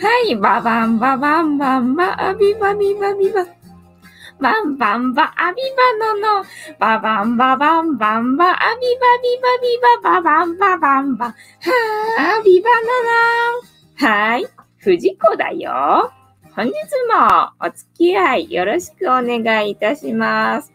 はい、ババンババンバンバ、アビバビバビバ。バンバンバ、アビバノの、ババンババンバンバ、アビバビバビバ、ババンババンバ、はー、アビバノノ。はい、藤子だよ。本日もお付き合いよろしくお願いいたします。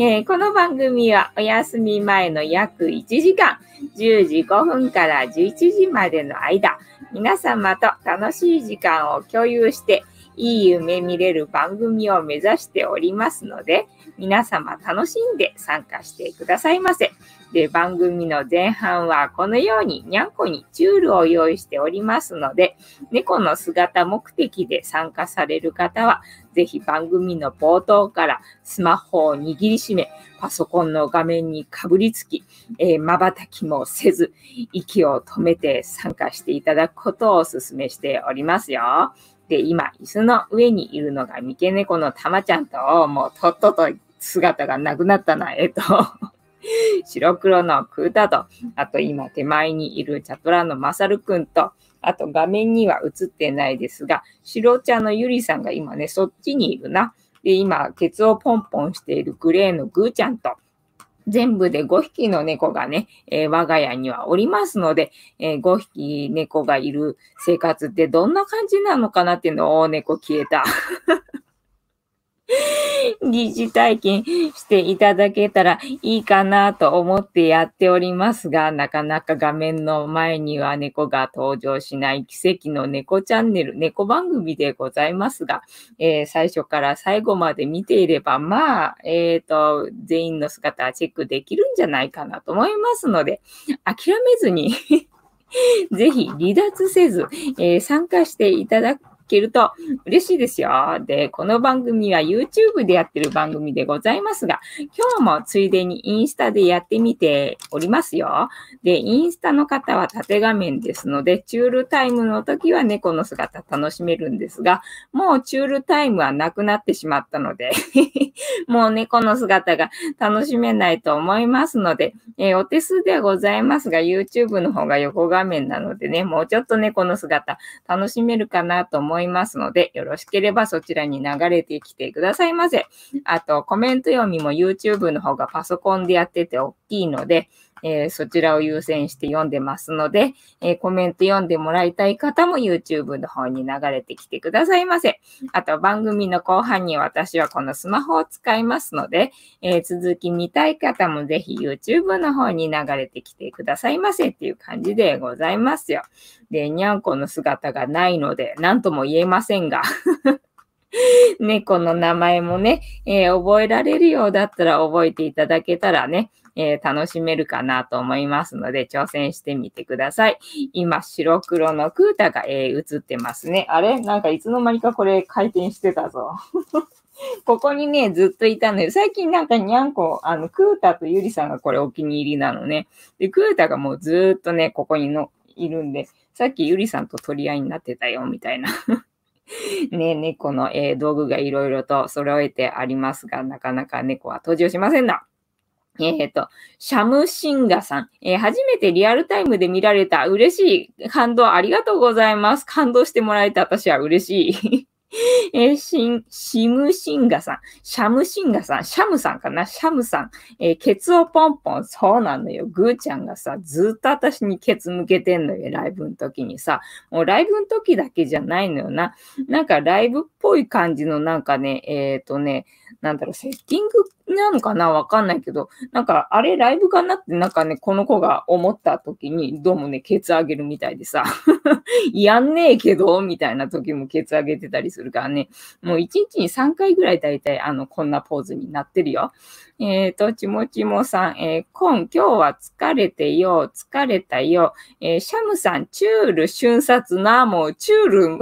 えーこの番組はお休み前の約1時間、10時5分から11時までの間、皆様と楽しい時間を共有して、いい夢見れる番組を目指しておりますので、皆様楽しんで参加してくださいませ。で、番組の前半はこのようににゃんこにチュールを用意しておりますので、猫の姿目的で参加される方は、ぜひ番組の冒頭からスマホを握りしめ、パソコンの画面にかぶりつき、えー瞬きもせず、息を止めて参加していただくことをお勧めしておりますよ。で、今、椅子の上にいるのが三毛猫のたまちゃんと、もうとっとと姿がなくなったな、えっと、白黒のクータと、あと今手前にいるチャトラのマサルくんと、あと画面には映ってないですが、白茶のゆりさんが今ね、そっちにいるな。で、今、ケツをポンポンしているグレーのグーちゃんと、全部で5匹の猫がね、えー我が家にはおりますので、えー5匹猫がいる生活ってどんな感じなのかなっていうのを、猫消えた。疑似体験していただけたらいいかなと思ってやっておりますが、なかなか画面の前には猫が登場しない奇跡の猫チャンネル、猫番組でございますが、えー最初から最後まで見ていれば、まあ、えっ、と、全員の姿はチェックできるんじゃないかなと思いますので、諦めずに ぜひ離脱せず、えー参加していただくけると嬉しいですよ。で、この番組は YouTube でやってる番組でございますが、今日もついでにインスタでやってみておりますよ。で、インスタの方は縦画面ですので、チュールタイムの時は猫の姿楽しめるんですが、もうチュールタイムはなくなってしまったので、もう猫の姿が楽しめないと思いますので、えーお手数ではございますが、YouTube の方が横画面なのでね、もうちょっと猫の姿楽しめるかなと思いますいますので、よろしければそちらに流れてきてくださいませ。あと、コメント読みも YouTube の方がパソコンでやってて大きいので、えーそちらを優先して読んでますので、えーコメント読んでもらいたい方も YouTube の方に流れてきてくださいませ。あと番組の後半に私はこのスマホを使いますので、えー続き見たい方もぜひ YouTube の方に流れてきてくださいませっていう感じでございますよ。で、にゃんこの姿がないので、何とも言えませんが。猫の名前もね、えー覚えられるようだったら覚えていただけたらね、えー楽しめるかなと思いますので、挑戦してみてください。今、白黒のクータが、えー映ってますね。あれ？なんかいつの間にかこれ回転してたぞ。ここにね、ずっといたのよ。最近なんかにゃんこ、あの、クータとゆりさんがこれお気に入りなのね。で、クータがもうずっとね、ここにのいるんで、さっきゆりさんと取り合いになってたよ、みたいな。ね、猫の、えー道具がいろいろと揃えてありますが、なかなか猫は登場しませんな。えっ、と、シャムシンガさん、えー初めてリアルタイムで見られた嬉しい感動ありがとうございます。感動してもらえて私は嬉しい。えーシン、シムシンガさん、シャムシンガさん、シャムさんかな？シャムさん、えーケツをポンポン、そうなのよ。グーちゃんがさ、ずっと私にケツ向けてんのよ、ライブの時にさ。もうライブの時だけじゃないのよな。なんかライブっぽい感じのなんかね、えっ、とね、なんだろう、セッティングなのかな？わかんないけど、なんか、あれライブかなって、なんかね、この子が思った時に、どうもね、ケツ上げるみたいでさ、やんねえけど、みたいな時もケツ上げてたりするからね、もう1日に3回ぐらい大体、あの、こんなポーズになってるよ。えっ、と、ちもちもさん、えー、コン、今日は疲れてよ、疲れたよ、えーシャムさん、チュール、瞬殺な、もう、チュール、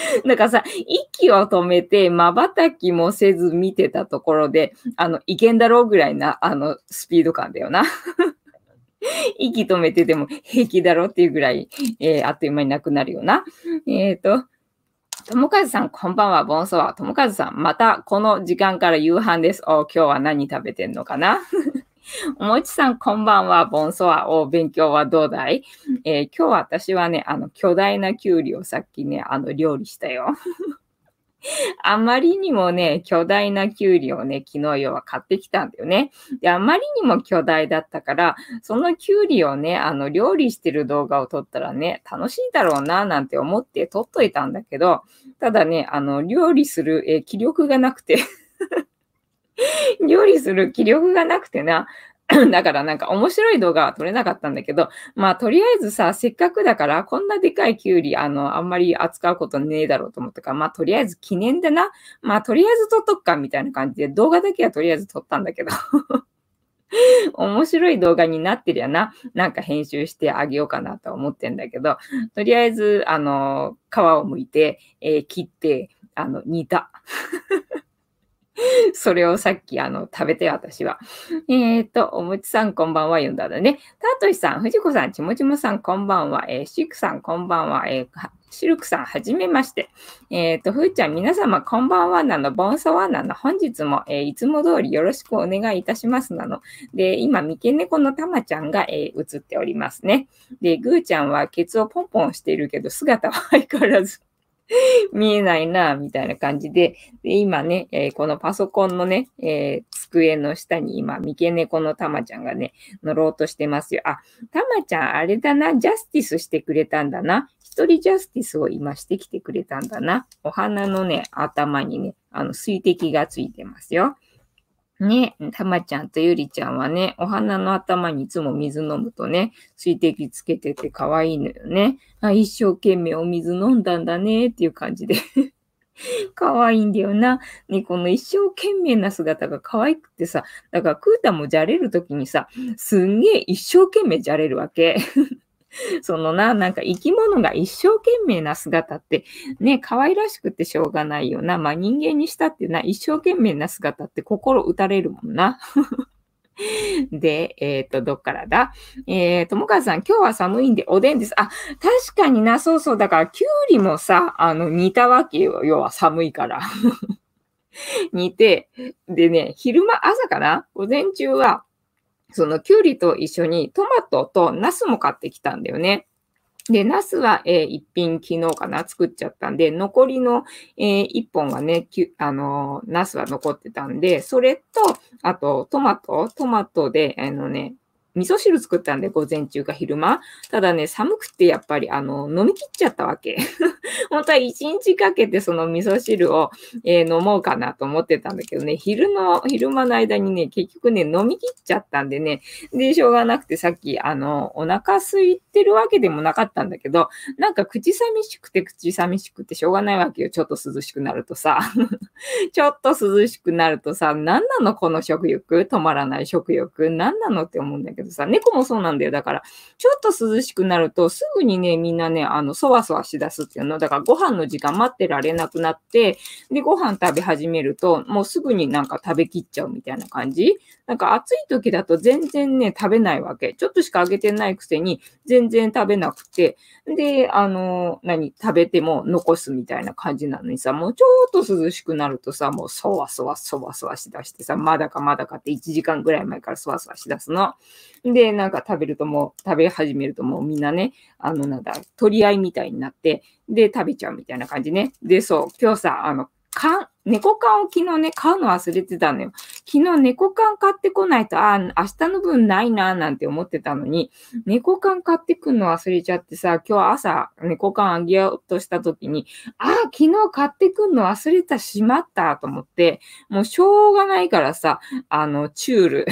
だかさ、息を止めて、瞬きもせず見てたところで、あの、いけんだろうぐらいな、あの、スピード感だよな。息止めてても平気だろうっていうぐらい、えーあっという間になくなるよな。えっ、と、ともかずさん、こんばんは、ボンソワ。ともかずさん、またこの時間から夕飯です。お今日は何食べてんのかな？お もちさん、こんばんは。ボンソワ。お勉強はどうだい、えー、今日私はね、あの、巨大なキュウリをさっきね、あの、料理したよ。あまりにもね、巨大なキュウリをね、昨日要は買ってきたんだよね。で、あまりにも巨大だったから、そのキュウリをね、あの、料理してる動画を撮ったらね、楽しいだろうな、なんて思って撮っといたんだけど、ただね、あの、料理する、え気力がなくて 料理する気力がなくてな、だからなんか面白い動画は撮れなかったんだけど、まあとりあえずさ、せっかくだからこんなでかいキュウリ、あの、あんまり扱うことねえだろうと思ったから、まあとりあえず記念でな、まあとりあえず撮っとくかみたいな感じで動画だけはとりあえず撮ったんだけど。面白い動画になってりゃな、なんか編集してあげようかなと思ってんだけど、とりあえず、あの、皮を剥いて、えー、切って、あの、煮た。それをさっきあの食べて私は。えっ、ー、と、おもちさんこんばんは読んだだね。たとしさん、藤子さん、ちもちもさんこんばんは。えー、シクさんこんばんは。えー、シルクさん、はじめまして。えっ、ー、と、ふーちゃん、皆様、こんばんはなの、ボンソワなの、本日も、えー、いつも通りよろしくお願いいたしますなの。で、今、三毛猫のたまちゃんが、えー、映っておりますね。で、ぐーちゃんは、ケツをポンポンしているけど、姿は相変わらず 見えないな、みたいな感じで、で今ね、えー、このパソコンのね、えー、机の下に今、三毛猫のたまちゃんがね、乗ろうとしてますよ。あ、たまちゃん、あれだな、ジャスティスしてくれたんだな。一人ジャスティスを今してきてくれたんだな。お花のね、頭にね、あの、水滴がついてますよ。ね、たまちゃんとゆりちゃんはね、お花の頭にいつも水飲むとね、水滴つけてて可愛いのよね。あ一生懸命お水飲んだんだねっていう感じで 可愛いんだよな。ね、この一生懸命な姿が可愛くてさ、だからクータもじゃれるときにさ、すんげえ一生懸命じゃれるわけ。そのな、なんか生き物が一生懸命な姿って、ね、可愛らしくてしょうがないよな。まあ人間にしたってな、一生懸命な姿って心打たれるもんな。で、えっ、ー、と、どっからだ？えー、ともかさん、今日は寒いんでおでんです。あ、確かにな、そうそう。だから、きゅうりもさ、あの、煮たわけよ。要は寒いから。煮て、でね、昼間、朝かな？午前中は、そのきゅうりと一緒にトマトとナスも買ってきたんだよね。で、ナスは、えー、一品昨日かな作っちゃったんで、残りの、えー、一本はね、あのー、ナスは残ってたんで、それと、あと、トマト、トマトで、あのね、味噌汁作ったんで、午前中か昼間。ただね、寒くてやっぱり、あの、飲み切っちゃったわけ。本当は一日かけてその味噌汁を、えー、飲もうかなと思ってたんだけどね、昼の、昼間の間にね、結局ね、飲み切っちゃったんでね、で、しょうがなくてさっき、あの、お腹空いてるわけでもなかったんだけど、なんか口寂しくて口寂しくてしょうがないわけよ。ちょっと涼しくなるとさ。ちょっと涼しくなるとさ、何なのこの食欲？止まらない食欲何なのって思うんだけど、どさ、猫もそうなんだよ。だから、ちょっと涼しくなると、すぐにね、みんなね、あの、そわそわしだすっていうの。だから、ご飯の時間待ってられなくなって、で、ご飯食べ始めると、もうすぐになんか食べきっちゃうみたいな感じなんか暑い時だと全然ね、食べないわけ。ちょっとしかあげてないくせに、全然食べなくて、で、あの、何、食べても残すみたいな感じなのにさ、もうちょっと涼しくなるとさ、もうそわそわそわそわしだしてさ、まだかまだかって1時間ぐらい前からそわそわしだすの。で、なんか食べるともう、食べ始めるともうみんなね、あの、なんだ、取り合いみたいになって、で、食べちゃうみたいな感じね。で、そう、今日さ、あの、缶、猫缶を昨日ね、買うの忘れてたのよ。昨日猫缶買ってこないと、ああ、明日の分ないな、なんて思ってたのに、猫缶買ってくんの忘れちゃってさ、今日朝猫缶あげようとした時に、ああ、昨日買ってくんの忘れた、しまったと思って、もうしょうがないからさ、あの、チュール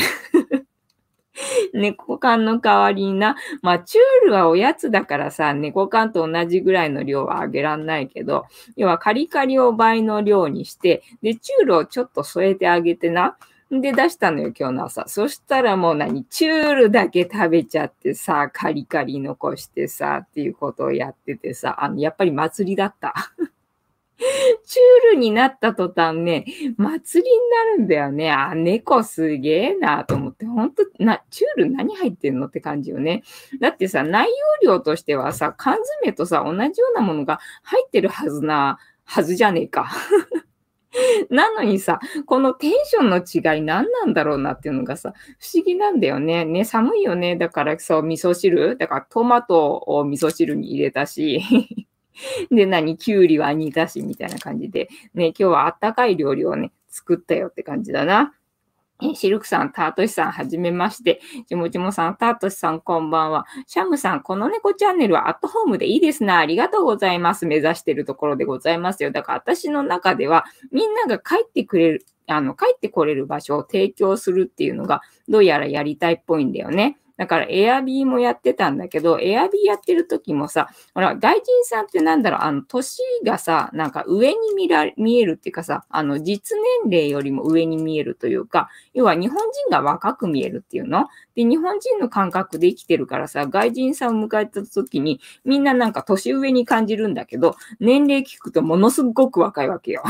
猫缶の代わりにな。まあ、チュールはおやつだからさ、猫缶と同じぐらいの量はあげらんないけど、要はカリカリを倍の量にして、で、チュールをちょっと添えてあげてな。で、出したのよ、今日の朝。そしたらもう何、チュールだけ食べちゃってさ、カリカリ残してさ、っていうことをやっててさ、あの、やっぱり祭りだった。チュールになった途端ね、祭りになるんだよね。あ、猫すげえなと思って、ほんと、な、チュール何入ってんのって感じよね。だってさ、内容量としてはさ、缶詰とさ、同じようなものが入ってるはずな、はずじゃねえか。なのにさ、このテンションの違い何なんだろうなっていうのがさ、不思議なんだよね。ね、寒いよね。だからそう、味噌汁？だからトマトを味噌汁に入れたし、で、何きゅうりは煮たし、みたいな感じで、ね、今日はあったかい料理をね、作ったよって感じだな。えシルクさん、タートシさん、はじめまして。ちもちもさん、タートシさん、こんばんは。シャムさん、この猫チャンネルはアットホームでいいですな。ありがとうございます。目指してるところでございますよ。だから私の中では、みんなが帰ってくれる、あの、帰ってこれる場所を提供するっていうのが、どうやらやりたいっぽいんだよね。だからエアビーもやってたんだけど、エアビーやってる時もさ、ほら、外人さんってなんだろう、あの、年がさ、なんか上に見ら見えるっていうかさ、あの、実年齢よりも上に見えるというか、要は日本人が若く見えるっていうの？で、日本人の感覚で生きてるからさ、外人さんを迎えた時に、みんななんか年上に感じるんだけど、年齢聞くとものすごく若いわけよ。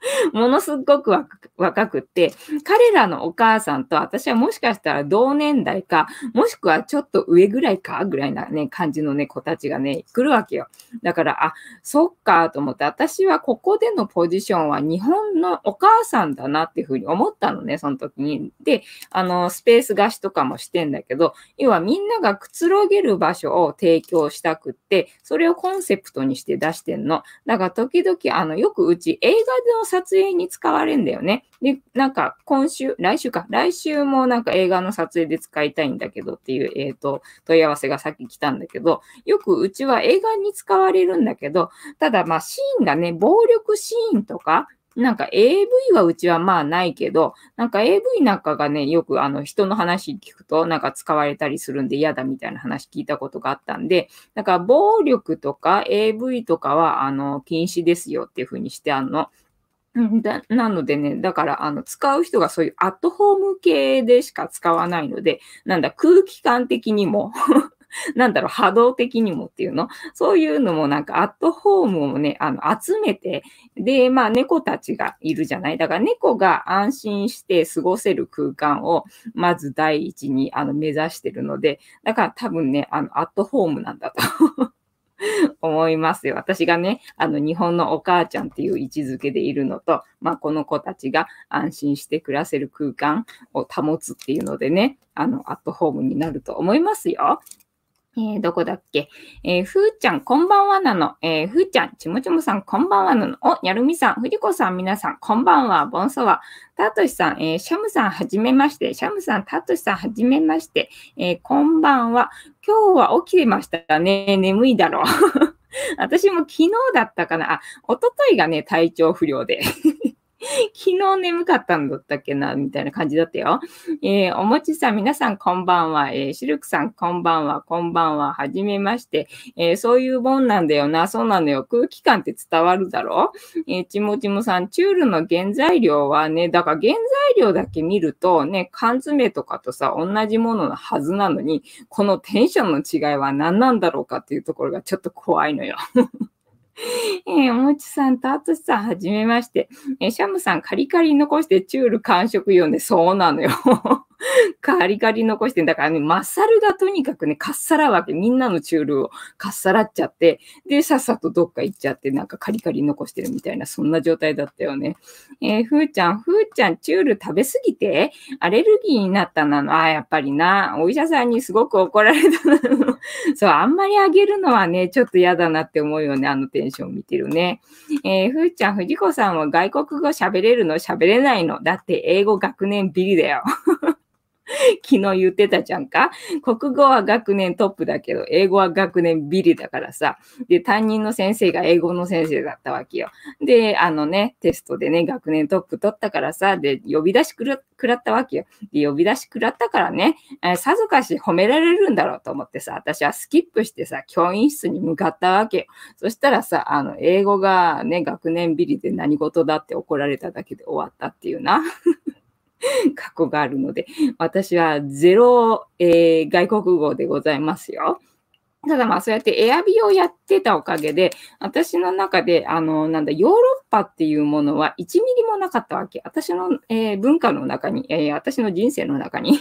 ものすごく若くって、彼らのお母さんと私はもしかしたら同年代か、もしくはちょっと上ぐらいかぐらいなね、感じのね、子たちがね、来るわけよ。だから、あ、そっかと思って、私はここでのポジションは日本のお母さんだなっていうふうに思ったのね、その時に。で、あの、スペース貸しとかもしてんだけど、要はみんながくつろげる場所を提供したくって、それをコンセプトにして出してんの。だから時々、あの、よくうち映画の撮影に使われるんだよね。で、なんか今週、来週か、来週もなんか映画の撮影で使いたいんだけどっていう、えっ、ー、と、問い合わせがさっき来たんだけど、よくうちは映画に使われるんだけど、ただまあシーンがね、暴力シーンとか、なんか AV はうちはまあないけど、なんか AV なんかがね、よくあの人の話聞くとなんか使われたりするんで嫌だみたいな話聞いたことがあったんで、だから暴力とか AV とかはあの禁止ですよっていうふうにしてあんの。だなのでね、だから、あの、使う人がそういうアットホーム系でしか使わないので、なんだ、空気感的にも なんだろう、波動的にもっていうの？そういうのもなんかアットホームをね、あの、集めて、で、まあ猫たちがいるじゃない？だから猫が安心して過ごせる空間を、まず第一にあの目指してるので、だから多分ね、あの、アットホームなんだと 思いますよ。私がね、あの、日本のお母ちゃんっていう位置づけでいるのと、まあ、この子たちが安心して暮らせる空間を保つっていうのでね、あの、アットホームになると思いますよ。えー、どこだっけ？えー、ふーちゃん、こんばんはなの。えー、ふーちゃん、ちもちもさん、こんばんはなの。お、にゃるみさん、ふじこさん、みなさん、こんばんは。ボンソワ。たとしさん、えー、シャムさん、はじめまして。シャムさん、たとしさん、はじめまして。えー、こんばんは。今日は起きてましたね。眠いだろう。私も昨日だったかな。あ、おとといがね、体調不良で 昨日眠かったんだったっけな、みたいな感じだったよ。えー、おもちさん、皆さんこんばんは。えー、シルクさんこんばんは。こんばんは。はじめまして。えー、そういうもんなんだよな。そうなのよ。空気感って伝わるだろ？え、ちもちもさん、チュールの原材料はね、だから原材料だけ見るとね、缶詰とかとさ、同じもののはずなのに、このテンションの違いは何なんだろうかっていうところがちょっと怖いのよ。えー、おもちさんとあつしさん、はじめまして。えー、シャムさん、カリカリ残してチュール完食用で、そうなのよ。カリカリ残してんだからね、マッサルがとにかくね、かっさらうわけ。みんなのチュールをかっさらっちゃって、で、さっさとどっか行っちゃって、なんかカリカリ残してるみたいな、そんな状態だったよね。えー、ふーちゃん、ふーちゃん、チュール食べすぎて、アレルギーになったなの？あ、やっぱりな、お医者さんにすごく怒られたなの。そう、あんまりあげるのはね、ちょっと嫌だなって思うよね、あのテンション見てるね。えー、ふーちゃん、藤子さんは外国語喋れるの？喋れないの？だって英語学年ビリだよ。昨日言ってたじゃんか。国語は学年トップだけど、英語は学年ビリだからさ。で、担任の先生が英語の先生だったわけよ。で、あのね、テストでね、学年トップ取ったからさ、で、呼び出しくらったわけよ。で、呼び出しくらったからね、えさぞかし褒められるんだろうと思ってさ、私はスキップしてさ、教員室に向かったわけよ。そしたらさ、あの、英語がね、学年ビリで何事だって怒られただけで終わったっていうな。過去があるので、私はゼロ、えー、外国語でございますよ。ただまあそうやってエアビをやってたおかげで、私の中で、あの、なんだ、ヨーロッパっていうものは1ミリもなかったわけ。私の、えー、文化の中に、えー、私の人生の中に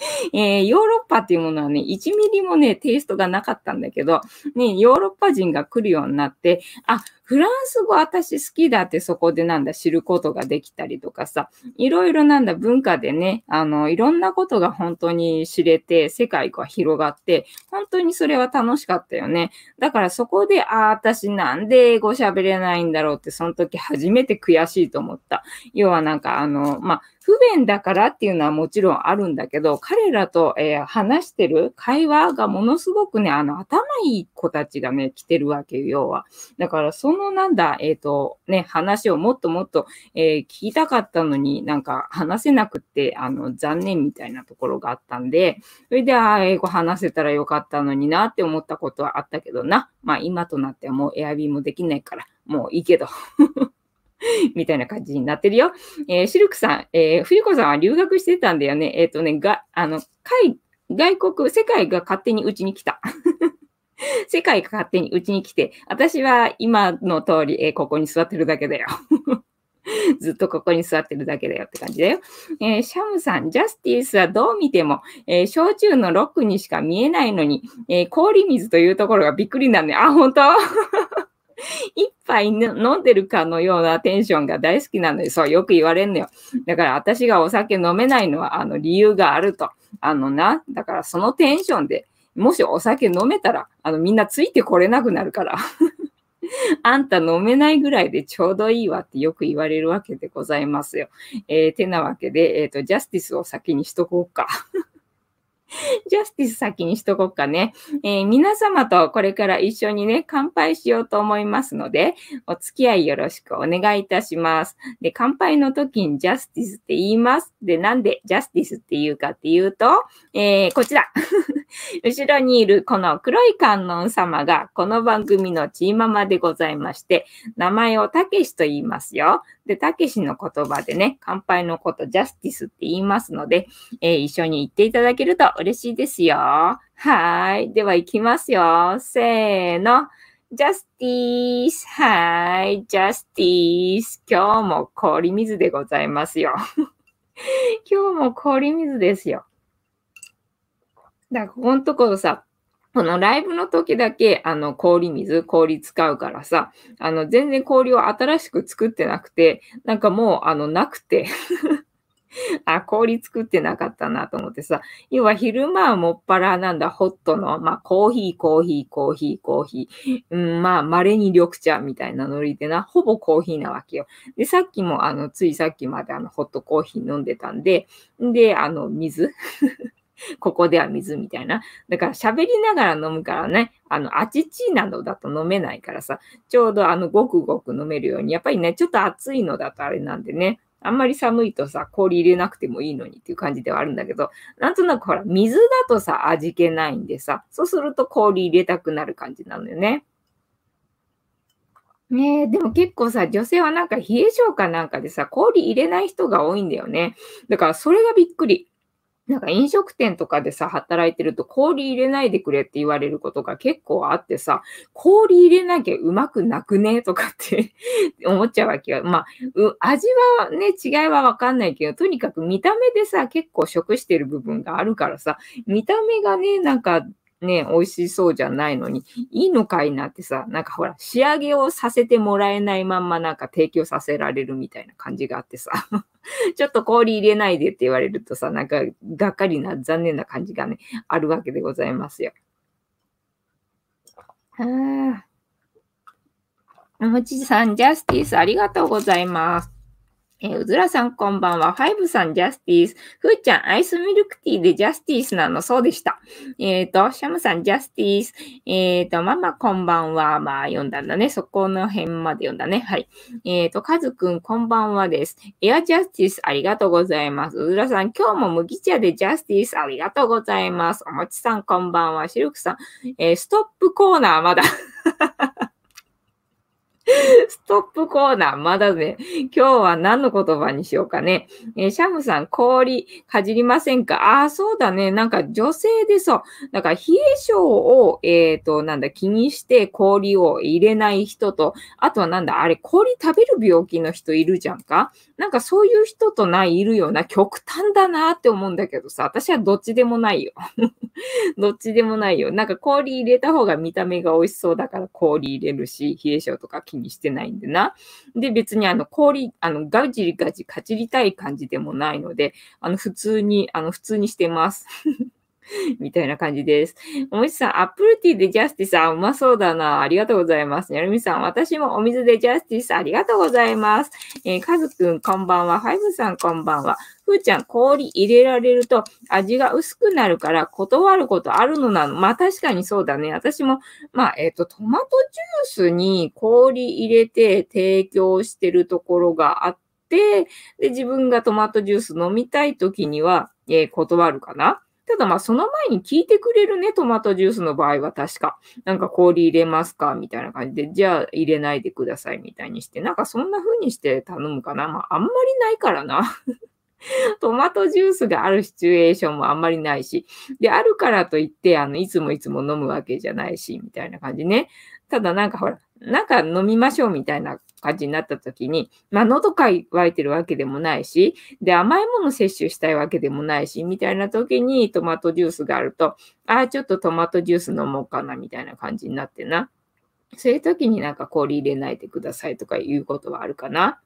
えー、ヨーロッパっていうものはね、1ミリもね、テイストがなかったんだけど、ね、ヨーロッパ人が来るようになって、あ、フランス語私好きだってそこでなんだ知ることができたりとかさ、いろいろなんだ文化でね、あの、いろんなことが本当に知れて、世界が広がって、本当にそれは楽しかったよね。だからそこで、ああ、私なんで英語喋れないんだろうって、その時初めて悔しいと思った。要はなんかあの、まあ、不便だからっていうのはもちろんあるんだけど、彼らと、えー、話してる会話がものすごくね、あの、頭いい子たちがね、来てるわけよ、要は。だから、そのなんだ、えっ、ー、と、ね、話をもっともっと、えー、聞きたかったのになんか話せなくって、あの、残念みたいなところがあったんで、それで、ああ、英語話せたらよかったのになって思ったことはあったけどな。まあ、今となってはもうエアビーもできないから、もういいけど。みたいな感じになってるよ。えー、シルクさん、えー、冬子さんは留学してたんだよね。えっ、ー、とね、が、あの、海、外国、世界が勝手にうちに来た。世界が勝手にうちに来て、私は今の通り、えー、ここに座ってるだけだよ。ずっとここに座ってるだけだよって感じだよ。えー、シャムさん、ジャスティスはどう見ても、えー、焼酎のロックにしか見えないのに、えー、氷水というところがびっくりなんで、あ、本当？一杯飲んでるかのようなテンションが大好きなので、そう、よく言われんのよ。だから私がお酒飲めないのは、あの、理由があると。あのな、だからそのテンションで、もしお酒飲めたら、あの、みんなついてこれなくなるから。あんた飲めないぐらいでちょうどいいわってよく言われるわけでございますよ。えー、てなわけで、えっ、ー、と、ジャスティスを先にしとこうか。ジャスティス先にしとこうかね。えー、皆様とこれから一緒にね、乾杯しようと思いますので、お付き合いよろしくお願いいたします。で、乾杯の時にジャスティスって言います。で、なんでジャスティスって言うかっていうと、えー、こちら。後ろにいるこの黒い観音様がこの番組のチーママでございまして、名前をたけしと言いますよ。で、たけしの言葉でね、乾杯のことジャスティスって言いますので、えー、一緒に言っていただけると嬉しいですよ。はい。では行きますよ。せーの。ジャスティース。はい。ジャスティース。今日も氷水でございますよ。今日も氷水ですよ。だから、ここのところさ、このライブの時だけ、あの、氷水、氷使うからさ、あの、全然氷を新しく作ってなくて、なんかもう、あの、なくて。あ、氷作ってなかったなと思ってさ、要は昼間はもっぱらなんだ、ホットの、まあ、コーヒー、コーヒー、コーヒー、コーヒー、うん、まあ、稀に緑茶みたいなノリでな、ほぼコーヒーなわけよ。で、さっきも、あの、ついさっきまであの、ホットコーヒー飲んでたんで、で、あの、水。ここでは水みたいな。だから喋りながら飲むからね、あの、あちちなどだと飲めないからさ、ちょうどあの、ごくごく飲めるように、やっぱりね、ちょっと暑いのだとあれなんでね、あんまり寒いとさ、氷入れなくてもいいのにっていう感じではあるんだけど、なんとなくほら、水だとさ、味気ないんでさ、そうすると氷入れたくなる感じなのよね。ねえ、でも結構さ、女性はなんか冷え性かなんかでさ、氷入れない人が多いんだよね。だからそれがびっくり。なんか飲食店とかでさ、働いてると氷入れないでくれって言われることが結構あってさ、氷入れなきゃうまくなくね？とかって 思っちゃうわけよ。まあ、味はね、違いはわかんないけど、とにかく見た目でさ、結構食してる部分があるからさ、見た目がね、なんかね、美味しそうじゃないのに、いいのかいなってさ、なんかほら、仕上げをさせてもらえないまんまなんか提供させられるみたいな感じがあってさ、ちょっと氷入れないでって言われるとさ、なんかがっかりな、残念な感じがね、あるわけでございますよ。はあ。もちさん、ジャスティス、ありがとうございます。えー、うずらさんこんばんは。ファイブさん、ジャスティス。ふーちゃん、アイスミルクティーでジャスティスなのそうでした。えっ、ー、と、シャムさん、ジャスティス。えっ、ー、と、ママこんばんは。まあ、読んだんだね。そこの辺まで読んだね。はい。えっ、ー、と、カズくん、こんばんはです。エアジャスティス、ありがとうございます。うずらさん、今日も麦茶でジャスティス、ありがとうございます。おもちさん、こんばんは。シルクさん、えストップコーナー、まだ ストップコーナー、まだね、今日は何の言葉にしようかね。えー、シャムさん、氷かじりませんか？ああ、そうだね。なんか女性でそう。だから冷え性を、えっ、ー、と、なんだ、気にして氷を入れない人と、あとはなんだ、あれ、氷食べる病気の人いるじゃんか？なんかそういう人とない、いるような極端だなって思うんだけどさ、私はどっちでもないよ。どっちでもないよ。なんか氷入れた方が見た目が美味しそうだから氷入れるし、冷え性とか気ににしてないんでな。で、別にあの氷、あのガジリガジかじりたい感じでもないので、あの普通に、あの普通にしてます。みたいな感じです。もちさん、アップルティーでジャスティス、あ、うまそうだな。ありがとうございます。やるみさん、私もお水でジャスティス、ありがとうございます。えー、かずくん、こんばんは。ファイブさん、こんばんは。ふーちゃん、氷入れられると味が薄くなるから断ることあるのなの。まあ確かにそうだね。私も、まあ、えっ、ー、と、トマトジュースに氷入れて提供してるところがあって、で、自分がトマトジュース飲みたい時には、えー、断るかな。ただまあその前に聞いてくれるね、トマトジュースの場合は確か。なんか氷入れますかみたいな感じで、じゃあ入れないでくださいみたいにして、なんかそんな風にして頼むかな。まああんまりないからな。トマトジュースがあるシチュエーションもあんまりないし、で、あるからといって、あの、いつもいつも飲むわけじゃないし、みたいな感じね。ただなんかほら、なんか飲みましょうみたいな感じになった時に、まあ、喉乾いてるわけでもないし、で、甘いもの摂取したいわけでもないし、みたいな時にトマトジュースがあると、ああ、ちょっとトマトジュース飲もうかな、みたいな感じになってな。そういう時になんか氷入れないでくださいとかいうことはあるかな。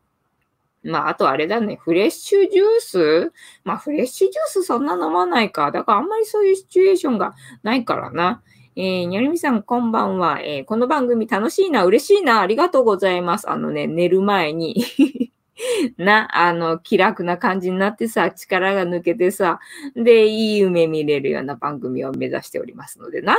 まあ、あとあれだね、フレッシュジュース？まあ、フレッシュジュースそんな飲まないか。だからあんまりそういうシチュエーションがないからな。えー、にゃりみさん、こんばんは。えー、この番組楽しいな、嬉しいな、ありがとうございます。あのね、寝る前に な、あの、気楽な感じになってさ、力が抜けてさ、で、いい夢見れるような番組を目指しておりますのでな。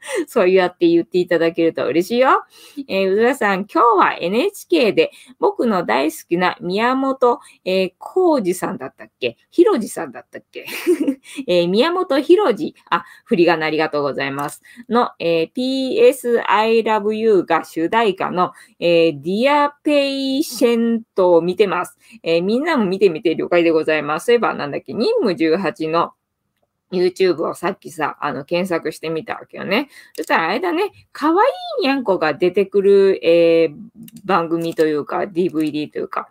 そうやって言っていただけると嬉しいよ。えー、うずらさん、今日は NHK で僕の大好きな宮本、えー、浩二さんだったっけ？ひろじさんだったっけ、えー、宮本ひろじ、あ、振り仮名ありがとうございます。の、えー、PS I Love You が主題歌の、えー、Dear Patient を見てます。えー、みんなも見てみて了解でございます。そういえばなんだっけ、任務18の YouTube をさっきさ、あの、検索してみたわけよね。そしたらあれだね、可愛いにゃんこが出てくる、えー、番組というか、DVD というか、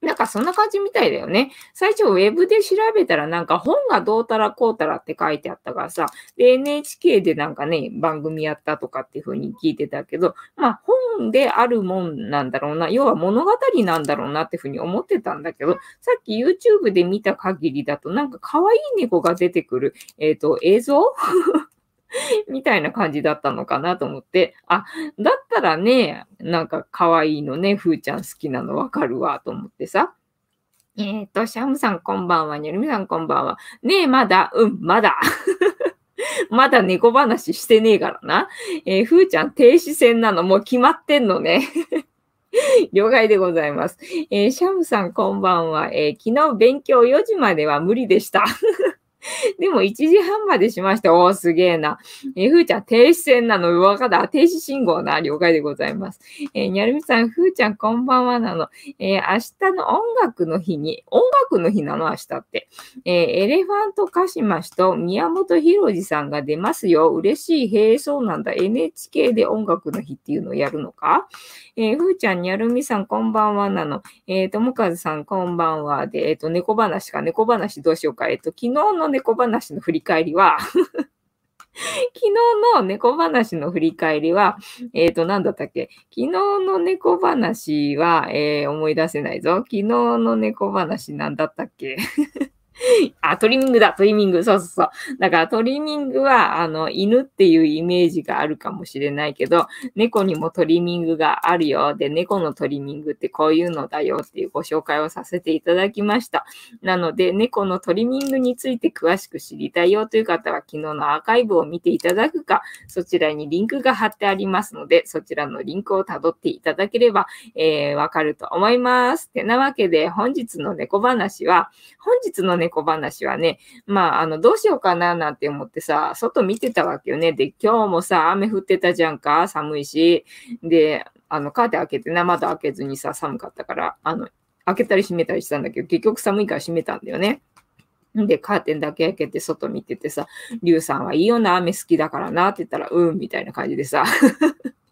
なんかそんな感じみたいだよね。最初ウェブで調べたらなんか本がどうたらこうたらって書いてあったからさ、で NHK でなんかね、番組やったとかっていう風に聞いてたけど、まあ本であるもんなんだろうな、要は物語なんだろうなっていう風に思ってたんだけど、さっき YouTube で見た限りだとなんか可愛い猫が出てくる、えっ、ー、と、映像？みたいな感じだったのかなと思って、あ、だったらね、なんか可愛いのね、ふーちゃん好きなのわかるわと思ってさ。えっ、ー、と、シャムさんこんばんは、にゃるみさんこんばんは。ねえ、まだ、うん、まだ。まだ猫話してねえからな。えー、ふーちゃん停止線なのもう決まってんのね。了解でございます。えー、シャムさんこんばんは。えー、昨日勉強4時までは無理でした。でも1時半までしました。おー、すげえな。えー、ふーちゃん、停止線なの？わかった。停止信号な。了解でございます。えー、にゃるみさん、ふーちゃん、こんばんはなの。えー、明日の音楽の日に、音楽の日なの明日って。えー、エレファントカシマシと宮本浩次さんが出ますよ。嬉しい。へえ、そうなんだ。NHK で音楽の日っていうのをやるのか？えー、ふーちゃん、にゃるみさん、こんばんはなの。えー、ともかずさん、こんばんは。で、えっ、ー、と、猫話か。猫話どうしようか。えっ、と、昨日の猫猫話の振り返りは 昨日の猫話の振り返りは、えっ、ー、と、なんだったっけ？昨日の猫話は、えー、思い出せないぞ。昨日の猫話なんだったっけ？あ、トリミングだ、トリミング。そうそうそう。だからトリミングは、あの、犬っていうイメージがあるかもしれないけど、猫にもトリミングがあるよ。で、猫のトリミングってこういうのだよっていうご紹介をさせていただきました。なので、猫のトリミングについて詳しく知りたいよという方は、昨日のアーカイブを見ていただくか、そちらにリンクが貼ってありますので、そちらのリンクを辿っていただければ、えー、わかると思います。てなわけで、本日の猫話は、本日の猫猫話はね、まあ、あの、どうしようかななんて思ってさ、外見てたわけよね。で、今日もさ、雨降ってたじゃんか、寒いし。で、あの、カーテン開けてな、窓開けずにさ、寒かったから、あの、開けたり閉めたりしたんだけど、結局寒いから閉めたんだよね。で、カーテンだけ開けて外見ててさ、リュウさんはいいよな、雨好きだからなって言ったら、うん、みたいな感じでさ、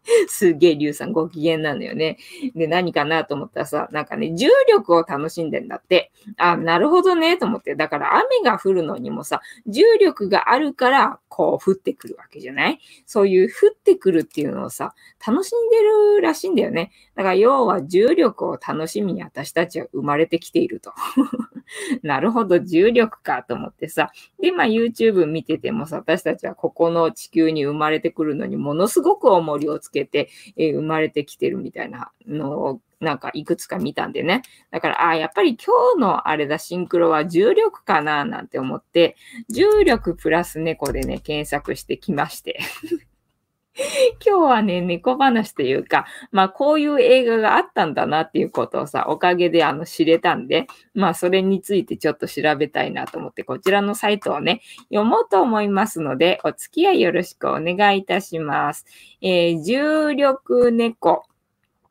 すげえ、リュウさんご機嫌なのよね。で、何かなと思ったらさ、なんかね、重力を楽しんでんだって。あ、なるほどね、と思って。だから雨が降るのにもさ、重力があるから、こう降ってくるわけじゃない？そういう降ってくるっていうのをさ、楽しんでるらしいんだよね。だから要は重力を楽しみに私たちは生まれてきていると。なるほど、重力かと思ってさ。で、まあ YouTube 見ててもさ、私たちはここの地球に生まれてくるのにものすごく重りをつけけて、えー、生まれてきてるみたいなのをなんかいくつか見たんでね。だから、ああ、やっぱり今日のあれだ、シンクロは重力かななんて思って、重力プラス猫でね、検索してきまして 今日はね、猫話というか、まあこういう映画があったんだなっていうことをさ、おかげであの知れたんで、まあそれについてちょっと調べたいなと思って、こちらのサイトをね、読もうと思いますので、お付き合いよろしくお願いいたします。えー、重力猫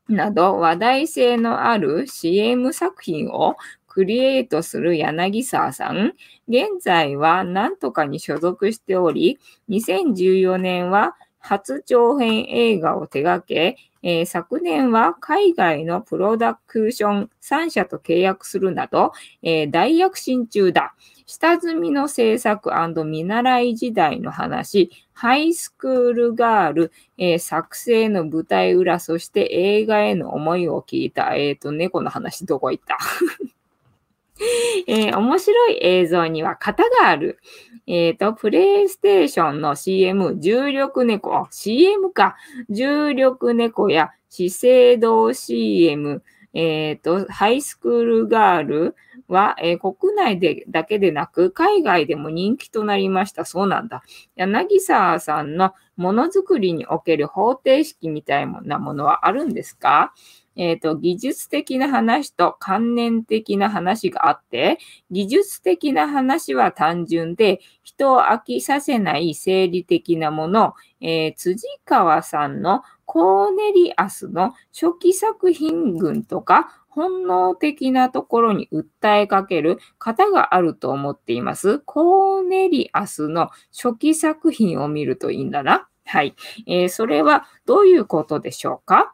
など話題性のある CM 作品をクリエイトする柳沢さん。現在は何とかに所属しており、2014年は初長編映画を手掛け、えー、昨年は海外のプロダクション3社と契約するなど、えー、大躍進中だ。下積みの制作見習い時代の話、ハイスクールガール、えー、作成の舞台裏、そして映画への思いを聞いた、えっ、ー、と、猫の話どこ行った？えー、面白い映像には型がある。えっ、ー、と、プレイステーションの CM、重力猫、CM か。重力猫や資生堂 CM、えっ、ー、と、ハイスクールガールは、えー、国内でだけでなく、海外でも人気となりました。そうなんだ。柳沢さんのものづくりにおける方程式みたいなものはあるんですか？えっ、ー、と、技術的な話と観念的な話があって、技術的な話は単純で、人を飽きさせない生理的なもの、えー、辻川さんのコーネリアスの初期作品群とか、本能的なところに訴えかける方があると思っています。コーネリアスの初期作品を見るといいんだな。はい。えー、それはどういうことでしょうか？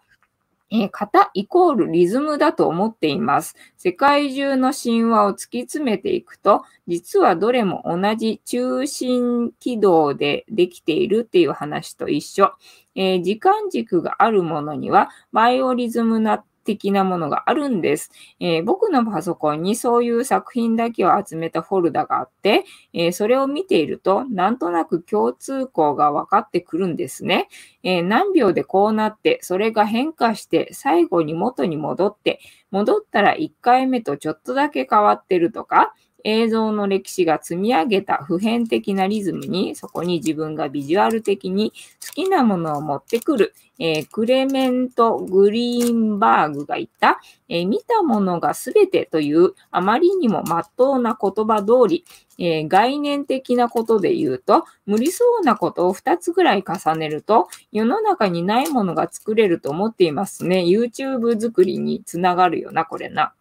えー、型イコールリズムだと思っています。世界中の神話を突き詰めていくと、実はどれも同じ中心軌道でできているっていう話と一緒。えー、時間軸があるものには、バイオリズムな的なものがあるんです、えー、僕のパソコンにそういう作品だけを集めたフォルダがあって、えー、それを見ていると、なんとなく共通項が分かってくるんですね。えー、何秒でこうなって、それが変化して、最後に元に戻って、戻ったら1回目とちょっとだけ変わってるとか、映像の歴史が積み上げた普遍的なリズムに、そこに自分がビジュアル的に好きなものを持ってくる、えー、クレメント・グリーンバーグが言った、えー、見たものが全てというあまりにも真っ当な言葉通り、えー、概念的なことで言うと、無理そうなことを2つぐらい重ねると、世の中にないものが作れると思っていますね。YouTube 作りにつながるよな、これな。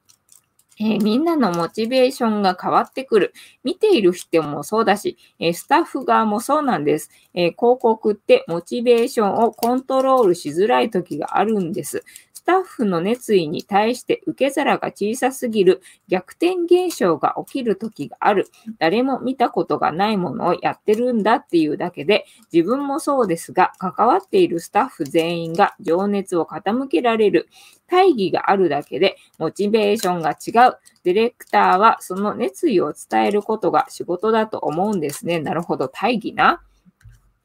えー、みんなのモチベーションが変わってくる。見ている人もそうだし、えー、スタッフ側もそうなんです、えー、広告ってモチベーションをコントロールしづらい時があるんです。スタッフの熱意に対して受け皿が小さすぎる逆転現象が起きる時がある。誰も見たことがないものをやってるんだっていうだけで、自分もそうですが、関わっているスタッフ全員が情熱を傾けられる。大義があるだけで、モチベーションが違う。ディレクターはその熱意を伝えることが仕事だと思うんですね。なるほど。大義な。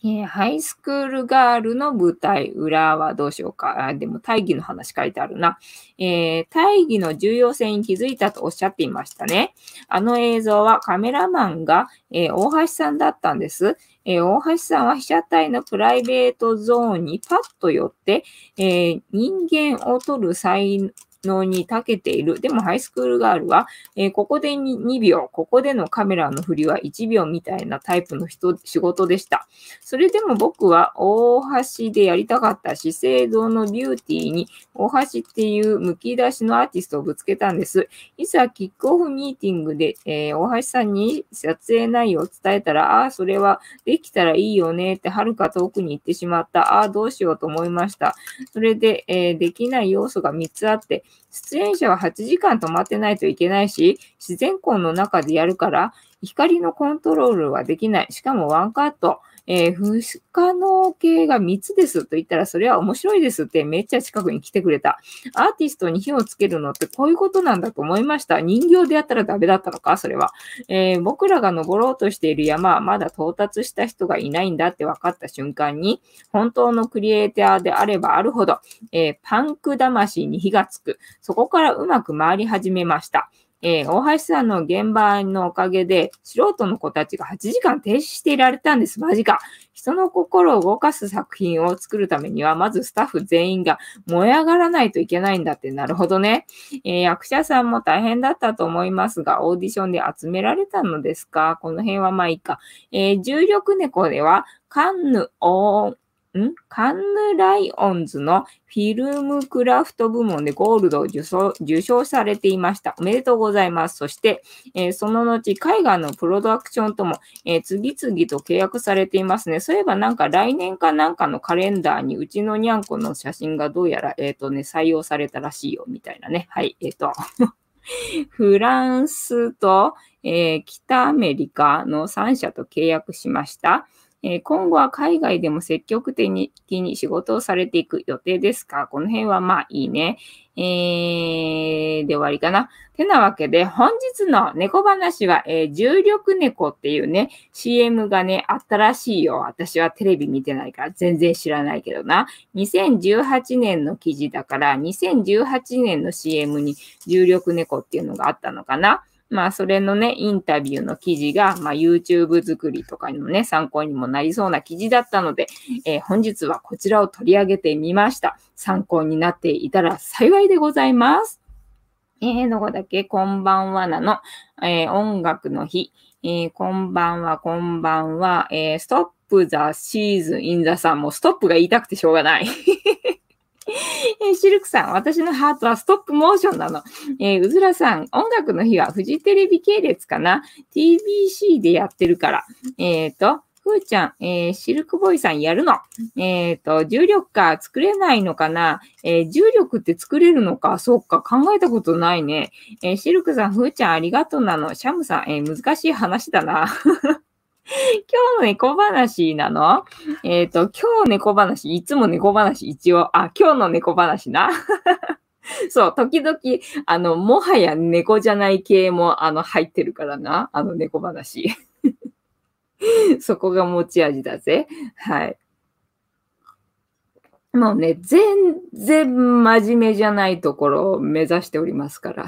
えー、ハイスクールガールの舞台裏はどうしようか？あでも大義の話書いてあるな、えー、大義の重要性に気づいたとおっしゃっていましたね。あの映像はカメラマンが、えー、大橋さんだったんです。え大橋さんは被写体のプライベートゾーンにパッと寄って、え人間を撮る才のに長けている。でもハイスクールガールは、えー、ここで 2, 2秒、ここでのカメラの振りは1秒みたいなタイプの人、仕事でした。それでも僕は大橋でやりたかった資生堂のビューティーに大橋っていう剥き出しのアーティストをぶつけたんです。いざキックオフミーティングで、えー、大橋さんに撮影内容を伝えたら、ああ、それはできたらいいよねってはるか遠くに行ってしまった。ああ、どうしようと思いました。それで、えー、できない要素が3つあって、出演者は8時間止まってないといけないし、自然光の中でやるから、光のコントロールはできない。しかもワンカット。えー、不可能系が3つですと言ったら、それは面白いですってめっちゃ近くに来てくれた。アーティストに火をつけるのってこういうことなんだと思いました。人形でやったらダメだったのか？それは。えー、僕らが登ろうとしている山はまだ到達した人がいないんだって分かった瞬間に、本当のクリエイターであればあるほど、えー、パンク魂に火がつく。そこからうまく回り始めました。えー、大橋さんの現場のおかげで、素人の子たちが8時間停止していられたんです。マジか。人の心を動かす作品を作るためには、まずスタッフ全員が燃え上がらないといけないんだって、なるほどね。えー、役者さんも大変だったと思いますが、オーディションで集められたのですか？この辺はまあいいか。えー、重力猫では、カンヌ・オーん？カンヌ・ライオンズのフィルムクラフト部門でゴールドを受賞受賞されていました。おめでとうございます。そして、えー、その後、海外のプロダクションとも、えー、次々と契約されていますね。そういえばなんか来年かなんかのカレンダーにうちのにゃんこの写真がどうやら、えっ、ー、とね、採用されたらしいよ、みたいなね。はい、えっ、と。フランスと、え北アメリカの3社と契約しました。え今後は海外でも積極的に仕事をされていく予定ですか？この辺はまあいいね。えー、で終わりかな。てなわけで、本日の猫話は、えー、重力猫っていうね、CM がね、あったらしいよ。私はテレビ見てないから全然知らないけどな。2018年の記事だから、2018年の CM に重力猫っていうのがあったのかな。まあ、それのね、インタビューの記事が、まあ、YouTube 作りとかにもね、参考にもなりそうな記事だったので、えー、本日はこちらを取り上げてみました。参考になっていたら幸いでございます。えー、どこだっけこんばんはなの、えー、音楽の日。えー、こんばんは、こんばんは。えー、ストップザシーズンインザさんもストップが言いたくてしょうがない。えシルクさん、私のハートはストップモーションなの。えー、うずらさん、音楽の日はフジテレビ系列かな ?TBC でやってるから。えっ、ー、と、ふーちゃん、えー、シルクボーイさんやるの。えっ、ー、と、重力か作れないのかな？えー、重力って作れるのか？そっか、考えたことないね。えー、シルクさん、ふーちゃんありがとうなの。シャムさん、え、難しい話だな。今日の猫話なの？えっ、ー、と、今日猫話、いつも猫話一応、あ、今日の猫話な。そう、時々、あの、もはや猫じゃない系も、あの、入ってるからな。あの猫話。そこが持ち味だぜ。はい。もうね、全然真面目じゃないところを目指しておりますから。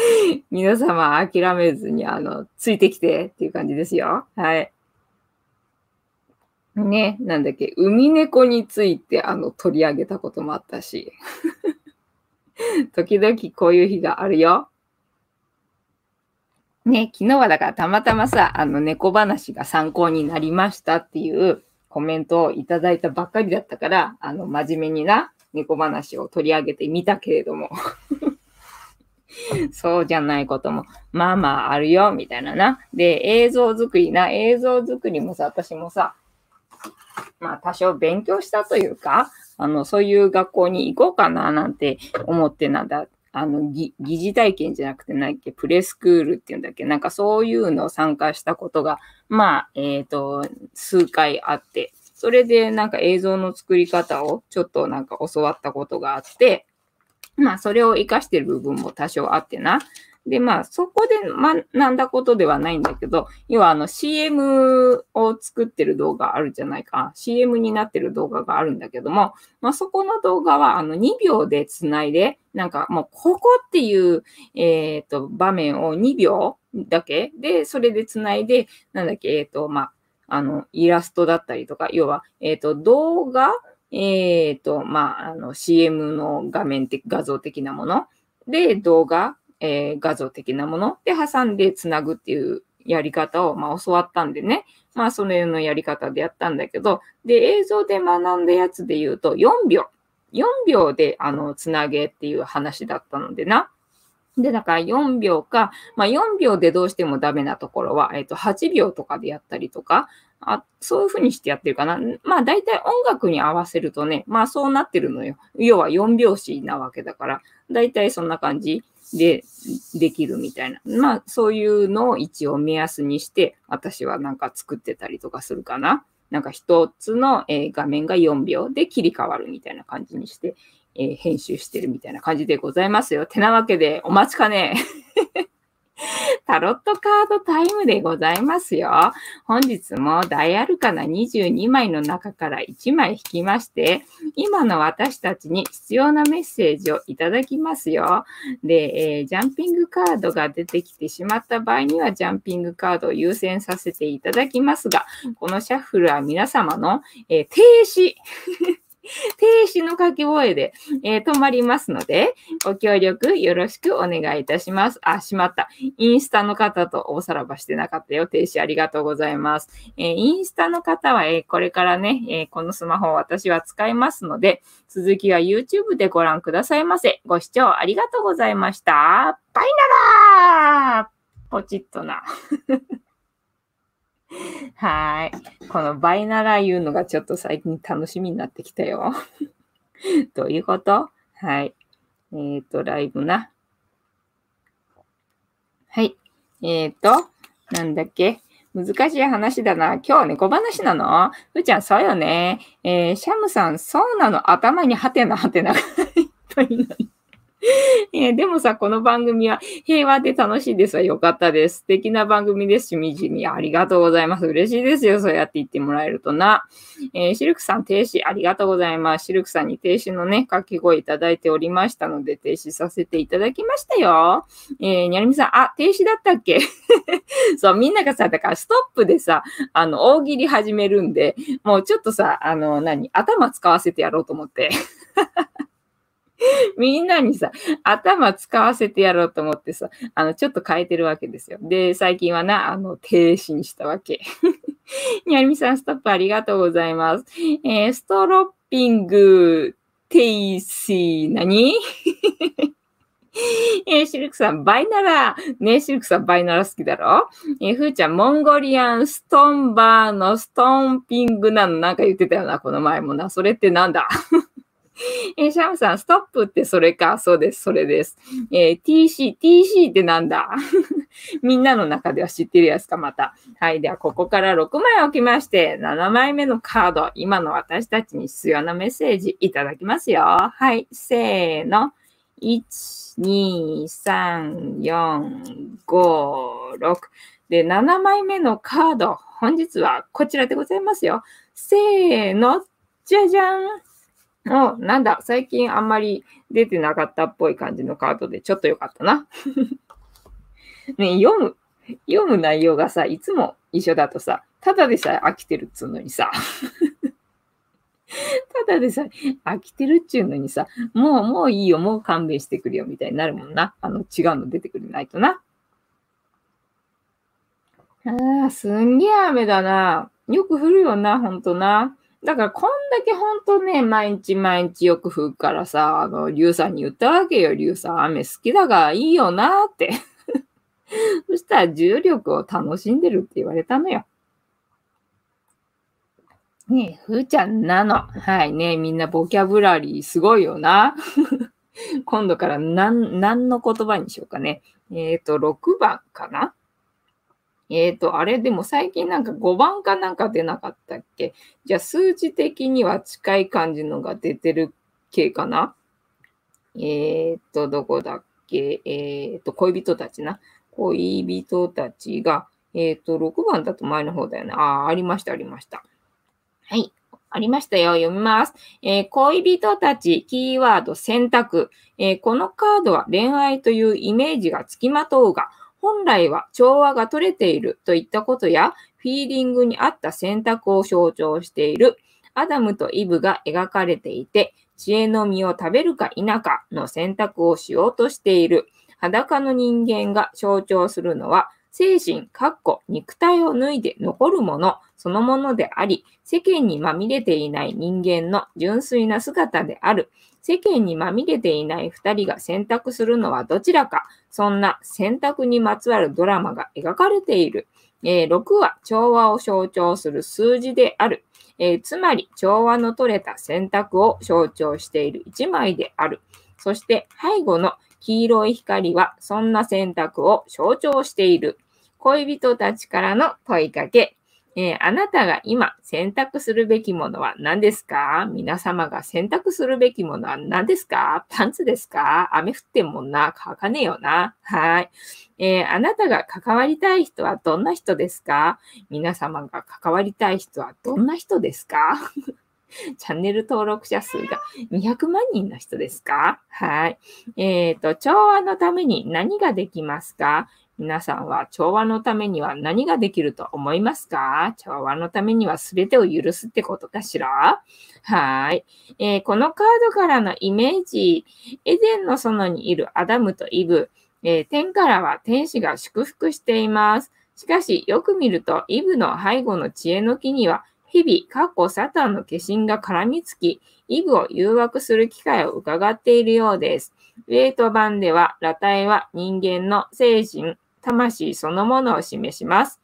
皆様諦めずに、あの、ついてきてっていう感じですよ。はい。ね、なんだっけ、海猫について、あの、取り上げたこともあったし。時々こういう日があるよ。ね、昨日はだからたまたまさ、あの、猫話が参考になりましたっていうコメントをいただいたばっかりだったから、あの、真面目にな、猫話を取り上げてみたけれども。そうじゃないことも、まあまああるよ、みたいなな。で、映像作りな、映像作りもさ、私もさ、まあ多少勉強したというか、あの、そういう学校に行こうかな、なんて思ってなんだ。あの、疑似体験じゃなくてないっけ、プレスクールっていうんだっけ、なんかそういうのを参加したことが、まあ、えっ、ー、と、数回あって、それでなんか映像の作り方をちょっとなんか教わったことがあって、まあ、それを活かしてる部分も多少あってな。で、まあ、そこで学んだことではないんだけど、要はあの CM を作ってる動画あるじゃないか。CM になってる動画があるんだけども、まあ、そこの動画はあの2秒でつないで、なんかもうここっていう、えっ、ー、と、場面を2秒だけ？で、それでつないで、なんだっけ、えっ、ー、と、まあ、あの、イラストだったりとか、要は、えっ、ー、と、動画えっ、と、まあ、あの、CM の画面的、画像的なもの。で、動画、えー、画像的なもの。で、挟んでつなぐっていうやり方を、まあ、教わったんでね。まあ、それのやり方でやったんだけど、で、映像で学んだやつで言うと、4秒。4秒で、あの、つなげっていう話だったのでな。で、だから4秒か、まあ4秒でどうしてもダメなところは、えっ、ー、と、8秒とかでやったりとか、あそういうふうにしてやってるかな。まあ大体音楽に合わせるとね、まあそうなってるのよ。要は4拍子なわけだから、大体そんな感じでできるみたいな。まあそういうのを一応目安にして、私はなんか作ってたりとかするかな。なんか一つの、え、画面が4秒で切り替わるみたいな感じにしてえー、編集してるみたいな感じでございますよ。てなわけで、お待ちかね。タロットカードタイムでございますよ。本日も大アルカナ22枚の中から1枚引きまして、今の私たちに必要なメッセージをいただきますよ。で、えー、ジャンピングカードが出てきてしまった場合には、ジャンピングカードを優先させていただきますが、このシャッフルは皆様の、えー、停止停止の掛け声で、えー、止まりますので、ご協力よろしくお願いいたします。あ、しまった。インスタの方とおさらばしてなかったよ。停止ありがとうございます。えー、インスタの方は、えー、これからね、えこのスマホを私は使いますので、続きは YouTube でご覧くださいませ。ご視聴ありがとうございました。バイナラーポチッとな。はい。このバイナラ言うのがちょっと最近楽しみになってきたよ。どういうこと？はい。えっ、ー、と、ライブな。はい。えっ、ー、と、なんだっけ？難しい話だな。今日は猫話なの？ふーちゃん、そうよね。えー、シャムさん、そうなの。頭にハテナハテナがいっぱいなの。えー、でもさ、この番組は平和で楽しいですわ。よかったです。素敵な番組ですしみじみ。ありがとうございます。嬉しいですよ。そうやって言ってもらえるとな。えー、シルクさん停止ありがとうございます。シルクさんに停止のね、掛け声いただいておりましたので、停止させていただきましたよ。えー、にゃるみさん、あ、停止だったっけ？そう、みんながさ、だからストップでさ、あの、大喜利始めるんで、もうちょっとさ、あの、何、頭使わせてやろうと思って。みんなにさ、頭使わせてやろうと思ってさ、あの、ちょっと変えてるわけですよ。で、最近はな、あの、停止にしたわけ。にゃりみさん、ストップありがとうございます。えー、ストロッピング、テイシー、何？えー、シルクさん、バイナラねシルクさん、バイナラ好きだろ？えー、ふーちゃん、モンゴリアンストンバーのストンピングなの？なんか言ってたよな、この前もな。それってなんだ？えー、シャムさん、ストップってそれか。そうです、それです。えー、TC、TC ってなんだ？みんなの中では知ってるやつか、また。はい。では、ここから6枚置きまして、7枚目のカード、今の私たちに必要なメッセージいただきますよ。はい。せーの。1、2、3、4、5、6。で、7枚目のカード、本日はこちらでございますよ。せーの。じゃじゃん。お、なんだ、最近あんまり出てなかったっぽい感じのカードでちょっとよかったな。ね、読む、読む内容がさ、いつも一緒だとさ、ただでさえ飽きてるっつうのにさ、ただでさえ飽きてるっちゅうのにさ、もう、もういいよ、もう勘弁してくれよ、みたいになるもんな。あの、違うの出てくれないとな。ああ、すんげえ雨だな。よく降るよな、ほんとな。だからこんだけほんとね、毎日毎日よく降るからさ、あの、リュウさんに言ったわけよ。リュウさん、雨好きだがいいよなって。そしたら重力を楽しんでるって言われたのよ。ねえ、ふーちゃんなの。はいねみんなボキャブラリーすごいよな。今度から何、何の言葉にしようかね。えっ、ー、と、6番かなえっ、ー、と、あれでも最近なんか5番かなんか出なかったっけ？じゃあ数字的には近い感じのが出てる系かな？えっ、ー、と、どこだっけ？えっ、ー、と、恋人たちな？恋人たちが、えっ、と、6番だと前の方だよね。ああ、ありました、ありました。はい。ありましたよ。読みます。えー、恋人たち、キーワード選択、えー、このカードは恋愛というイメージがつきまとうが、本来は調和が取れているといったことや、フィーリングに合った選択を象徴している。アダムとイブが描かれていて、知恵の実を食べるか否かの選択をしようとしている。裸の人間が象徴するのは、精神、かっこ、肉体を脱いで残るもの、そのものであり、世間にまみれていない人間の純粋な姿である。世間にまみれていない二人が選択するのはどちらか。そんな選択にまつわるドラマが描かれている。えー、6は調和を象徴する数字である。えー、つまり、調和の取れた選択を象徴している一枚である。そして、背後の黄色い光はそんな選択を象徴している。恋人たちからの問いかけ。えー、あなたが今選択するべきものは何ですか？皆様が選択するべきものは何ですか？パンツですか？雨降ってんもんな。乾かねえよな。はい。えー、あなたが関わりたい人はどんな人ですか？皆様が関わりたい人はどんな人ですか？チャンネル登録者数が200万人の人ですか？はい。えっ、ー、と、調和のために何ができますか？皆さんは調和のためには何ができると思いますか？調和のためには全てを許すってことかしら？はい、えー、このカードからのイメージ、エデンの園にいるアダムとイブ、えー、天からは天使が祝福しています。しかし、よく見ると、イブの背後の知恵の木には、日々、過去サタンの化身が絡みつき、イブを誘惑する機会を伺っているようです。ウェイト版では、裸体は人間の精神、魂そのものを示します。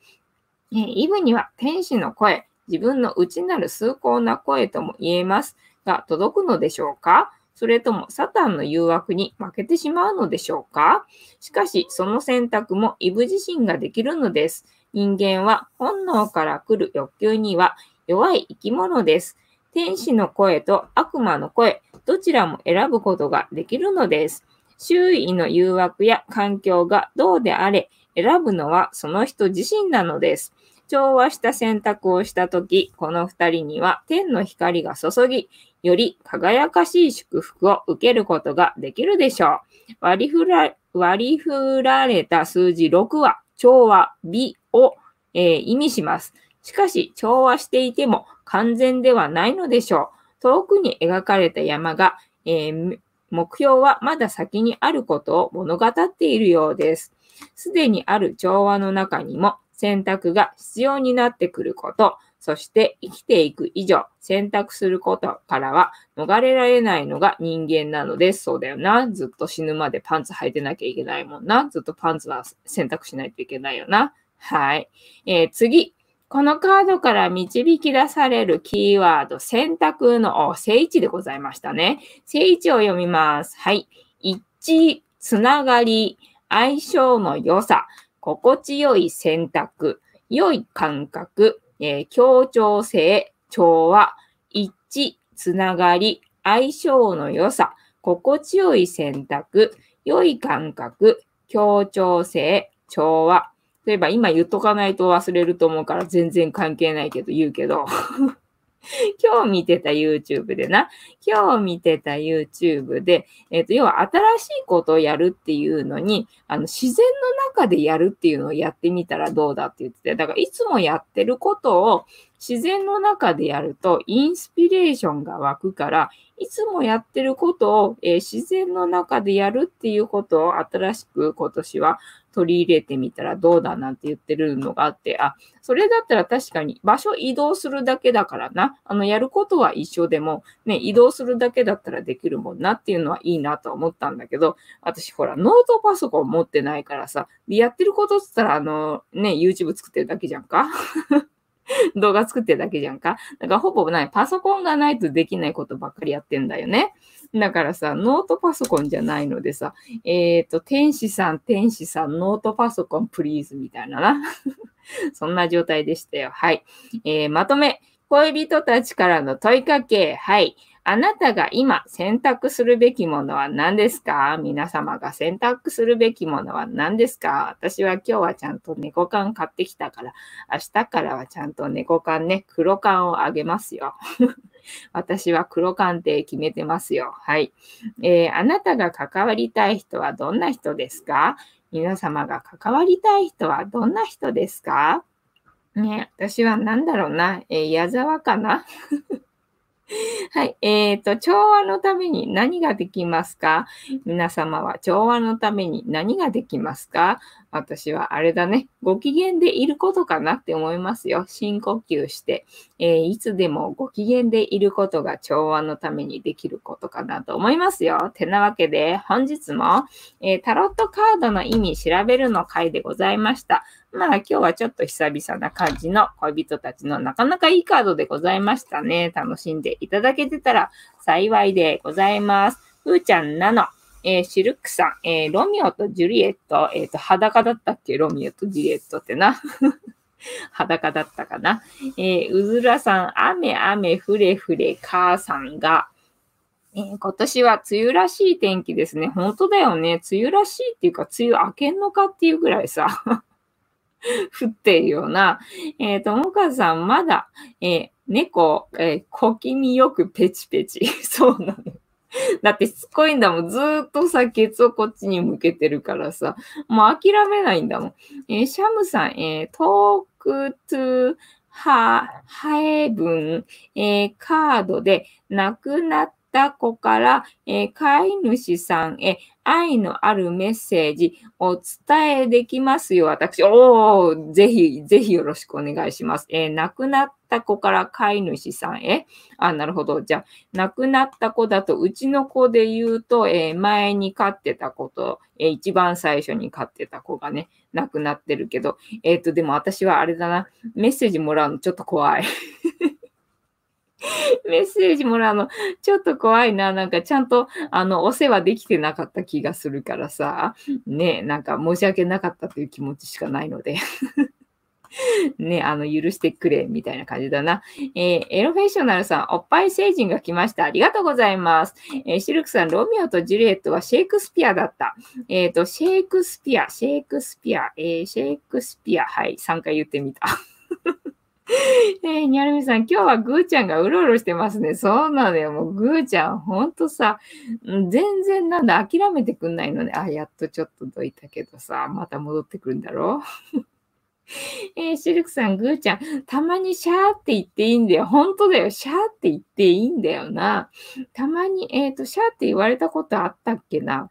えイブには天使の声、自分の内なる崇高な声とも言えますが、届くのでしょうか？それともサタンの誘惑に負けてしまうのでしょうか？しかし、その選択もイブ自身ができるのです。人間は本能から来る欲求には弱い生き物です。天使の声と悪魔の声、どちらも選ぶことができるのです。周囲の誘惑や環境がどうであれ、選ぶのはその人自身なのです。調和した選択をしたとき、この二人には天の光が注ぎ、より輝かしい祝福を受けることができるでしょう。割り振ら割り振られた数字6は調和、美を、えー、意味します。しかし、調和していても完全ではないのでしょう。遠くに描かれた山が、えー、目標はまだ先にあることを物語っているようです。すでにある調和の中にも選択が必要になってくること、そして生きていく以上、選択することからは逃れられないのが人間なのです。そうだよな。ずっと死ぬまでパンツ履いてなきゃいけないもんな。ずっとパンツは選択しないといけないよな。はい。えー、次。このカードから導き出されるキーワード、選択の正位置でございましたね。正位置を読みます。はい。一致、つながり、相性の良さ、心地よい選択、良い感覚、えー、協調性、調和、一致、つながり、相性の良さ、心地よい選択、良い感覚、協調性、調和、例えば今言っとかないと忘れると思うから全然関係ないけど言うけど。今日見てた YouTube でな、今日見てた YouTube で、えっ、ー、と、要は新しいことをやるっていうのに、あの、自然の中でやるっていうのをやってみたらどうだって言ってて、だからいつもやってることを自然の中でやるとインスピレーションが湧くから、いつもやってることを、えー、自然の中でやるっていうことを新しく今年は取り入れてみたらどうだなんて言ってるのがあって、あ、それだったら確かに場所移動するだけだからな。あの、やることは一緒でも、ね、移動するだけだったらできるもんなっていうのはいいなと思ったんだけど、私ほら、ノートパソコン持ってないからさ、でやってることっつったら、あの、ね、YouTube 作ってるだけじゃんか 動画作ってるだけじゃんか。だからほぼない。パソコンがないとできないことばっかりやってんだよね。だからさ、ノートパソコンじゃないのでさ、えっ、ー、と、天使さん、天使さん、ノートパソコンプリーズみたいなな。そんな状態でしたよ。はい。えー、まとめ。恋人たちからの問いかけ。はい。あなたが今選択するべきものは何ですか？皆様が選択するべきものは何ですか？私は今日はちゃんと猫缶買ってきたから、明日からはちゃんと猫缶ね、黒缶をあげますよ。私は黒缶って決めてますよ。はい、えー、あなたが関わりたい人はどんな人ですか？皆様が関わりたい人はどんな人ですか？ね、私は何だろうな、えー、矢沢かな？はい。えっ、ー、と、調和のために何ができますか？皆様は調和のために何ができますか？私はあれだね。ご機嫌でいることかなって思いますよ。深呼吸して、えー、いつでもご機嫌でいることが調和のためにできることかなと思いますよ。てなわけで、本日も、えー、タロットカードの意味調べるの回でございました。まあ今日はちょっと久々な感じの恋人たちのなかなかいいカードでございましたね。楽しんでいただけてたら幸いでございます。ふーちゃんなの。えー、シルクさん、えー、ロミオとジュリエット、えっ、ー、と、裸だったっけ？ロミオとジュリエットってな。裸だったかな？えー、うずらさん、雨雨ふれふれ母さんが、えー、今年は梅雨らしい天気ですね。本当だよね。梅雨らしいっていうか、梅雨明けんのかっていうぐらいさ、降ってるような。えっ、ー、と、もかさん、まだ、えー、猫、え、小気味よくペチペチ。そうなの。だってしつこいんだもん。ずーっとさ、ケツをこっちに向けてるからさ、もう諦めないんだもん。えー、シャムさん、えー、トークトゥハ、ハエブンえー、カードで亡くなった子から、えー、飼い主さんへ愛のあるメッセージお伝えできますよ、私。おー、ぜひ、ぜひよろしくお願いします。えー、亡くなった子から飼い主さんへ。あ、なるほど。じゃあ、亡くなった子だと、うちの子で言うと、えー、前に飼ってた子と、えー、一番最初に飼ってた子がね、亡くなってるけど、えっ、と、でも私はあれだな、メッセージもらうのちょっと怖い。メッセージもらうの、ちょっと怖いな。なんかちゃんと、あの、お世話できてなかった気がするからさ、ね、なんか申し訳なかったという気持ちしかないので。ね、あの、許してくれ、みたいな感じだな。えー、エロフェッショナルさん、おっぱい星人が来ました。ありがとうございます。えー、シルクさん、ロミオとジュリエットはシェイクスピアだった。えっ、ー、と、シェイクスピア、シェイクスピア、え、シェイクスピア、はい、3回言ってみた。えー、にゃるみさん、今日はぐーちゃんがうろうろしてますね。そうなのよ。もうぐーちゃん、ほんとさ、全然なんだ、諦めてくんないのね。あ、やっとちょっとどいたけどさ、また戻ってくるんだろう。えー、シルクさん、ぐーちゃん、たまにシャーって言っていいんだよ。本当だよ。シャーって言っていいんだよな。たまに、えっ、ー、と、シャーって言われたことあったっけな。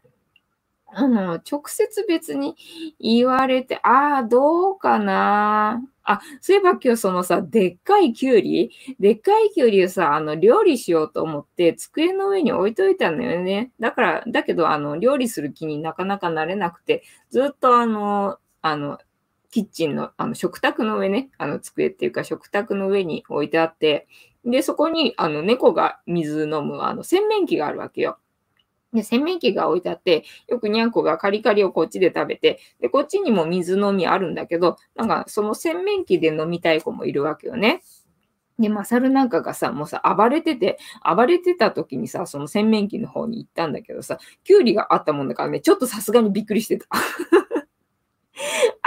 あの、直接別に言われて、ああ、どうかな。あ、そういえば今日そのさ、でっかいきゅうり？でっかいきゅうりをさ、あの、料理しようと思って、机の上に置いといたんだよね。だから、だけど、あの、料理する気になかなかなれなくて、ずっとあの、あの、キッチンの、あの、食卓の上ね、あの、机っていうか食卓の上に置いてあって、で、そこに、あの、猫が水飲む、あの、洗面器があるわけよ。で、洗面器が置いてあって、よくにゃんこがカリカリをこっちで食べて、で、こっちにも水飲みあるんだけど、なんかその洗面器で飲みたい子もいるわけよね。で、マサルなんかがさ、もうさ、暴れてて、暴れてた時にさ、その洗面器の方に行ったんだけどさ、キュウリがあったもんだからね、ちょっとさすがにびっくりしてた。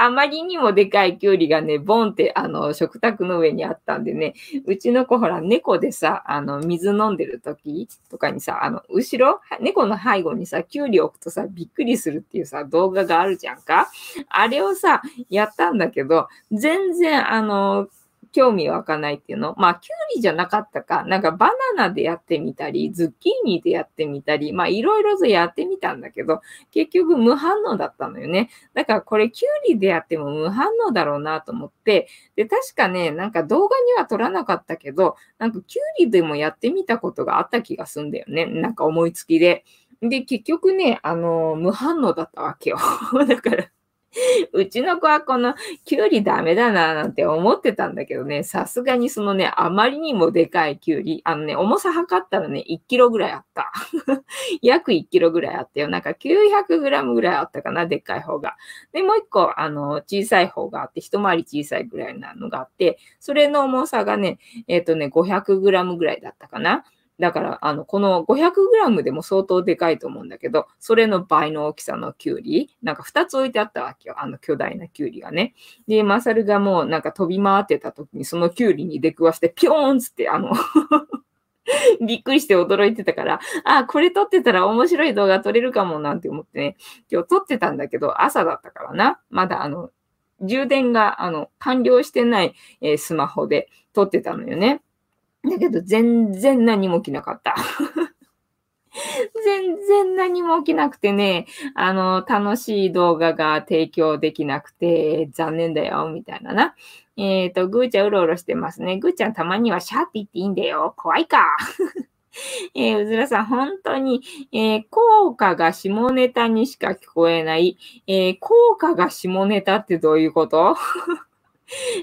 あまりにもでかいきゅうりがね、ボンって、あの、食卓の上にあったんでね、うちの子ほら、猫でさ、あの、水飲んでる時とかにさ、あの、後ろ、猫の背後にさ、きゅうり置くとさ、びっくりするっていうさ、動画があるじゃんか。あれをさ、やったんだけど、全然、あの、興味湧かないっていうの？まあ、キュウリじゃなかったか、なんかバナナでやってみたり、ズッキーニでやってみたり、まあ、いろいろとやってみたんだけど、結局無反応だったのよね。だからこれキュウリでやっても無反応だろうなと思って、で、確かね、なんか動画には撮らなかったけど、なんかキュウリでもやってみたことがあった気がすんだよね。なんか思いつきで。で、結局ね、あの、無反応だったわけよ。だから うちの子はこのキュウリダメだななんて思ってたんだけどね、さすがにそのね、あまりにもでかいキュウリ、あのね、重さ測ったらね、1キロぐらいあった。約1キロぐらいあったよ。なんか900グラムぐらいあったかな、でっかい方が。で、もう1個、あの、小さい方があって、一回り小さいぐらいなのがあって、それの重さがね、えっ、ー、とね、500グラムぐらいだったかな。だから、あの、この 500g でも相当でかいと思うんだけど、それの倍の大きさのキュウリ、なんか2つ置いてあったわけよ。あの巨大なキュウリがね。で、マサルがもうなんか飛び回ってた時に、そのキュウリに出くわして、ピョーンつって、あの びっくりして驚いてたから、あ、これ撮ってたら面白い動画撮れるかもなんて思ってね、今日撮ってたんだけど、朝だったからな。まだあの、充電が、あの、完了してない、えー、スマホで撮ってたのよね。だけど全然何も起きなかった。全然何も起きなくてね、あの、楽しい動画が提供できなくて、残念だよ、みたいなな。えっ、ー、と、ぐーちゃんうろうろしてますね。ぐーちゃんたまにはシャーって言っていいんだよ。怖いか。えー、うずらさん、本当に、えー、効果が下ネタにしか聞こえない。えー、効果が下ネタってどういうこと？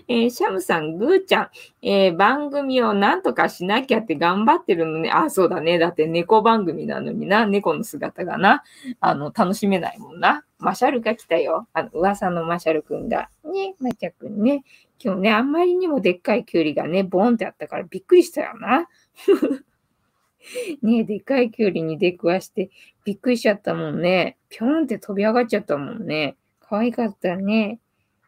えー、シャムさん、グーちゃん、えー、番組をなんとかしなきゃって頑張ってるのね。あ、そうだね。だって猫番組なのにな。猫の姿がな。あの、楽しめないもんな。マシャルが来たよ。あの、噂のマシャルくんが。ね、マチャくんね。今日ね、あんまりにもでっかいキュウリがね、ボーンってあったからびっくりしたよな。ねでっかいキュウリに出くわしてびっくりしちゃったもんね。ぴょんって飛び上がっちゃったもんね。可愛かったね。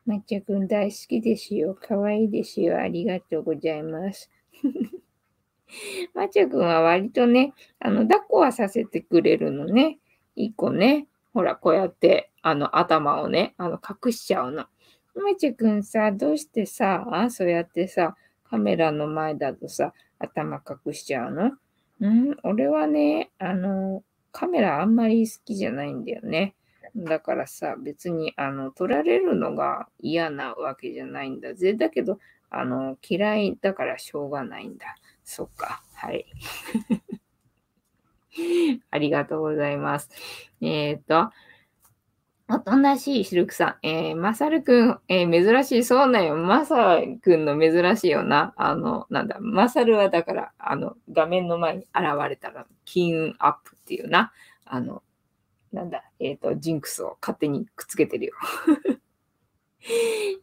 抹茶くん大好きですよ。可愛いいですよ。ありがとうございます。抹茶くんは割とね、あの、抱っこはさせてくれるのね。一個ね。ほら、こうやって、あの、頭をね、あの、隠しちゃうの。抹茶くんさ、どうしてさ、そうやってさ、カメラの前だとさ、頭隠しちゃうの？うん、俺はね、あの、カメラあんまり好きじゃないんだよね。だからさ、別に、あの、取られるのが嫌なわけじゃないんだぜ。だけど、あの、嫌いだからしょうがないんだ。そっか。はい。ありがとうございます。えっ、と、おとなしいシルクさん。えー、まさるくん、えー、珍しい。そうなんよ。まさくんの珍しいよな。あの、なんだ、まさるはだから、あの、画面の前に現れたら、金運アップっていうな。あの、なんだ、えっ、ー、と、ジンクスを勝手にくっつけてるよ。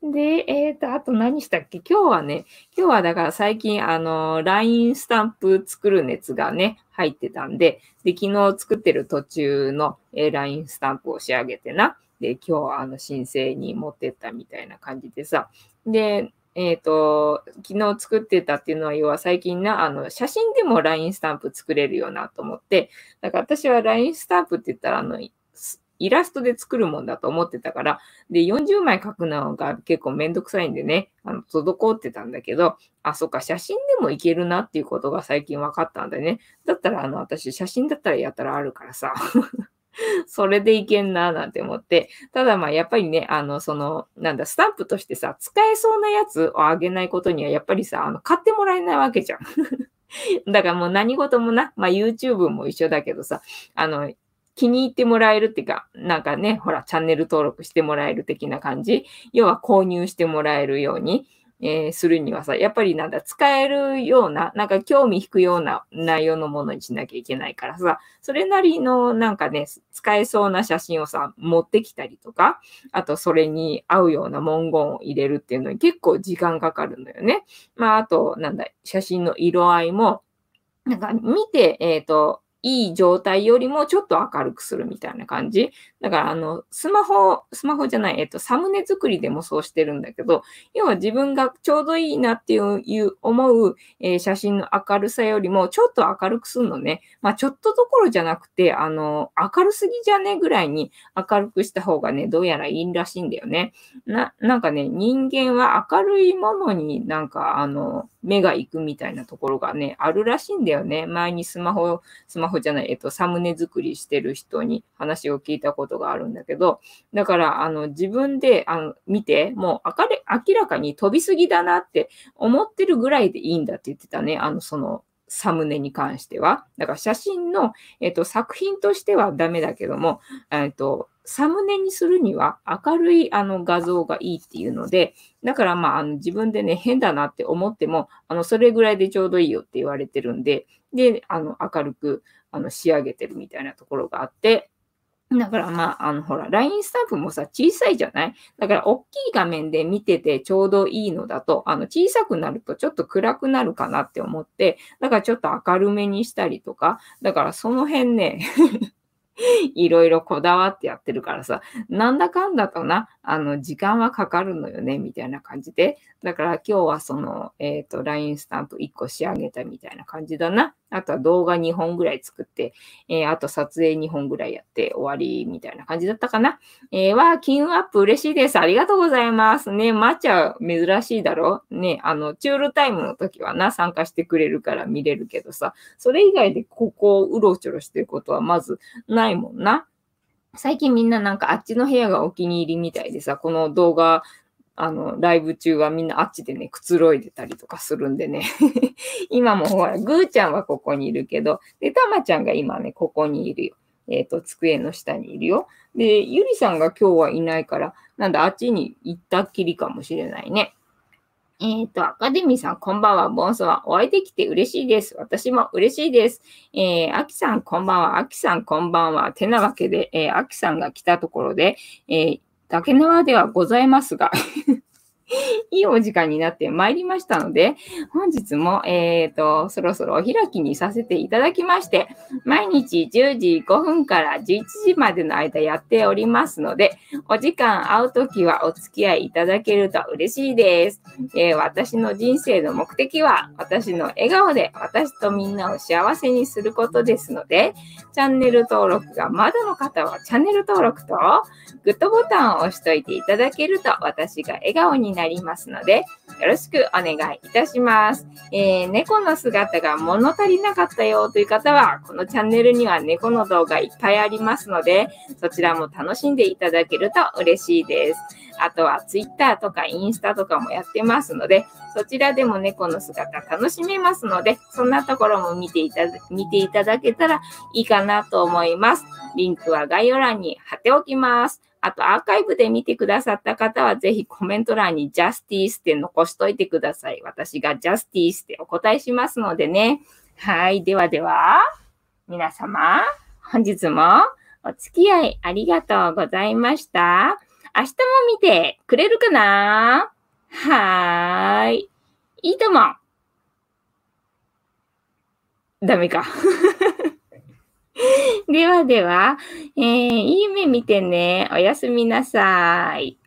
で、えっ、ー、と、あと何したっけ？今日はね、今日はだから最近、あの、LINE スタンプ作る熱がね、入ってたんで、で、昨日作ってる途中の、えー、LINE スタンプを仕上げてな。で、今日はあの申請に持ってったみたいな感じでさ。で、えっ、ー、と、昨日作ってたっていうのは、要は最近な、あの、写真でも LINE スタンプ作れるよなと思って、だから私は LINE スタンプって言ったら、あの、イラストで作るもんだと思ってたから、で、40枚書くのが結構めんどくさいんでね、あの、滞ってたんだけど、あ、そっか、写真でもいけるなっていうことが最近分かったんだね。だったら、あの、私、写真だったらやったらあるからさ。それでいけんな、なんて思って。ただまあ、やっぱりね、あの、その、なんだ、スタンプとしてさ、使えそうなやつをあげないことには、やっぱりさ、あの、買ってもらえないわけじゃん。だからもう何事もな、まあ YouTube も一緒だけどさ、あの、気に入ってもらえるっていうか、なんかね、ほら、チャンネル登録してもらえる的な感じ。要は購入してもらえるように、えー、するにはさ、やっぱりなんだ、使えるような、なんか興味引くような内容のものにしなきゃいけないからさ、それなりのなんかね、使えそうな写真をさ、持ってきたりとか、あとそれに合うような文言を入れるっていうのに結構時間かかるんだよね。まあ、あと、なんだ、写真の色合いも、なんか見て、えっ、ー、と、いい状態よりもちょっと明るくするみたいな感じ。だから、あの、スマホ、スマホじゃない、えっと、サムネ作りでもそうしてるんだけど、要は自分がちょうどいいなっていう思う、えー、写真の明るさよりもちょっと明るくするのね。まあ、ちょっとどころじゃなくて、あの、明るすぎじゃねぐらいに明るくした方がね、どうやらいいらしいんだよね。な、なんかね、人間は明るいものになんか、あの、目が行くみたいなところがね、あるらしいんだよね。前にスマホ、スマホじゃない、えっと、サムネ作りしてる人に話を聞いたことがあるんだけど、だから、あの、自分で、あの、見て、もう明れ、明らかに飛びすぎだなって思ってるぐらいでいいんだって言ってたね。あの、その、サムネに関しては。だから写真の、えっと、作品としてはダメだけども、えっと、サムネにするには明るいあの画像がいいっていうので、だからまああの自分でね変だなって思っても、あのそれぐらいでちょうどいいよって言われてるんで、で、あの明るくあの仕上げてるみたいなところがあって、だからまあ、あの、ほら、LINE スタンプもさ、小さいじゃない？だから、大きい画面で見ててちょうどいいのだと、あの、小さくなるとちょっと暗くなるかなって思って、だからちょっと明るめにしたりとか、だからその辺ねいろいろこだわってやってるからさ、なんだかんだとな、あの、時間はかかるのよね、みたいな感じで。だから今日はその、えっ、ー、と、LINE スタンプ1個仕上げたみたいな感じだな。あとは動画2本ぐらい作って、えー、あと撮影2本ぐらいやって終わりみたいな感じだったかな。えー、わ金運アップ嬉しいです。ありがとうございます。ね、抹茶珍しいだろ？ね、あの、チュールタイムの時はな、参加してくれるから見れるけどさ、それ以外でここをうろちょろしてることはまずないもんな。最近みんななんかあっちの部屋がお気に入りみたいでさ、この動画、あの、ライブ中はみんなあっちでね、くつろいでたりとかするんでね。今もほら、ぐーちゃんはここにいるけど、で、たまちゃんが今ね、ここにいるよ。えっ、ー、と、机の下にいるよ。で、ゆりさんが今日はいないから、なんだ、あっちに行ったっきりかもしれないね。えっ、ー、と、アカデミーさん、こんばんは。ボンソワ。お会いできて嬉しいです。私も嬉しいです。えー、アキさん、こんばんは。アキさん、こんばんは。てなわけで、えー、アキさんが来たところで、えー、竹縄ではございますがいいお時間になってまいりましたので、本日も、えっ、ー、と、そろそろお開きにさせていただきまして、毎日10時5分から11時までの間やっておりますので、お時間合うときはお付き合いいただけると嬉しいです。えー、私の人生の目的は、私の笑顔で私とみんなを幸せにすることですので、チャンネル登録がまだの方はチャンネル登録と、グッドボタンを押しといていただけると私が笑顔になりますので、よろしくお願いいたします。えー、猫の姿が物足りなかったよという方は、このチャンネルには猫の動画いっぱいありますので、そちらも楽しんでいただけると嬉しいです。あとは Twitter とかインスタとかもやってますので、そちらでも猫の姿楽しめますので、そんなところも見ていた見ていただけたらいいかなと思います。リンクは概要欄に貼っておきます。あと、アーカイブで見てくださった方は、ぜひコメント欄にジャスティースって残しといてください。私がジャスティースってお答えしますのでね。はい。ではでは、皆様、本日もお付き合いありがとうございました。明日も見てくれるかな？はーい。いいとも。ダメか。ではでは、えー、いい夢見てね。おやすみなさい。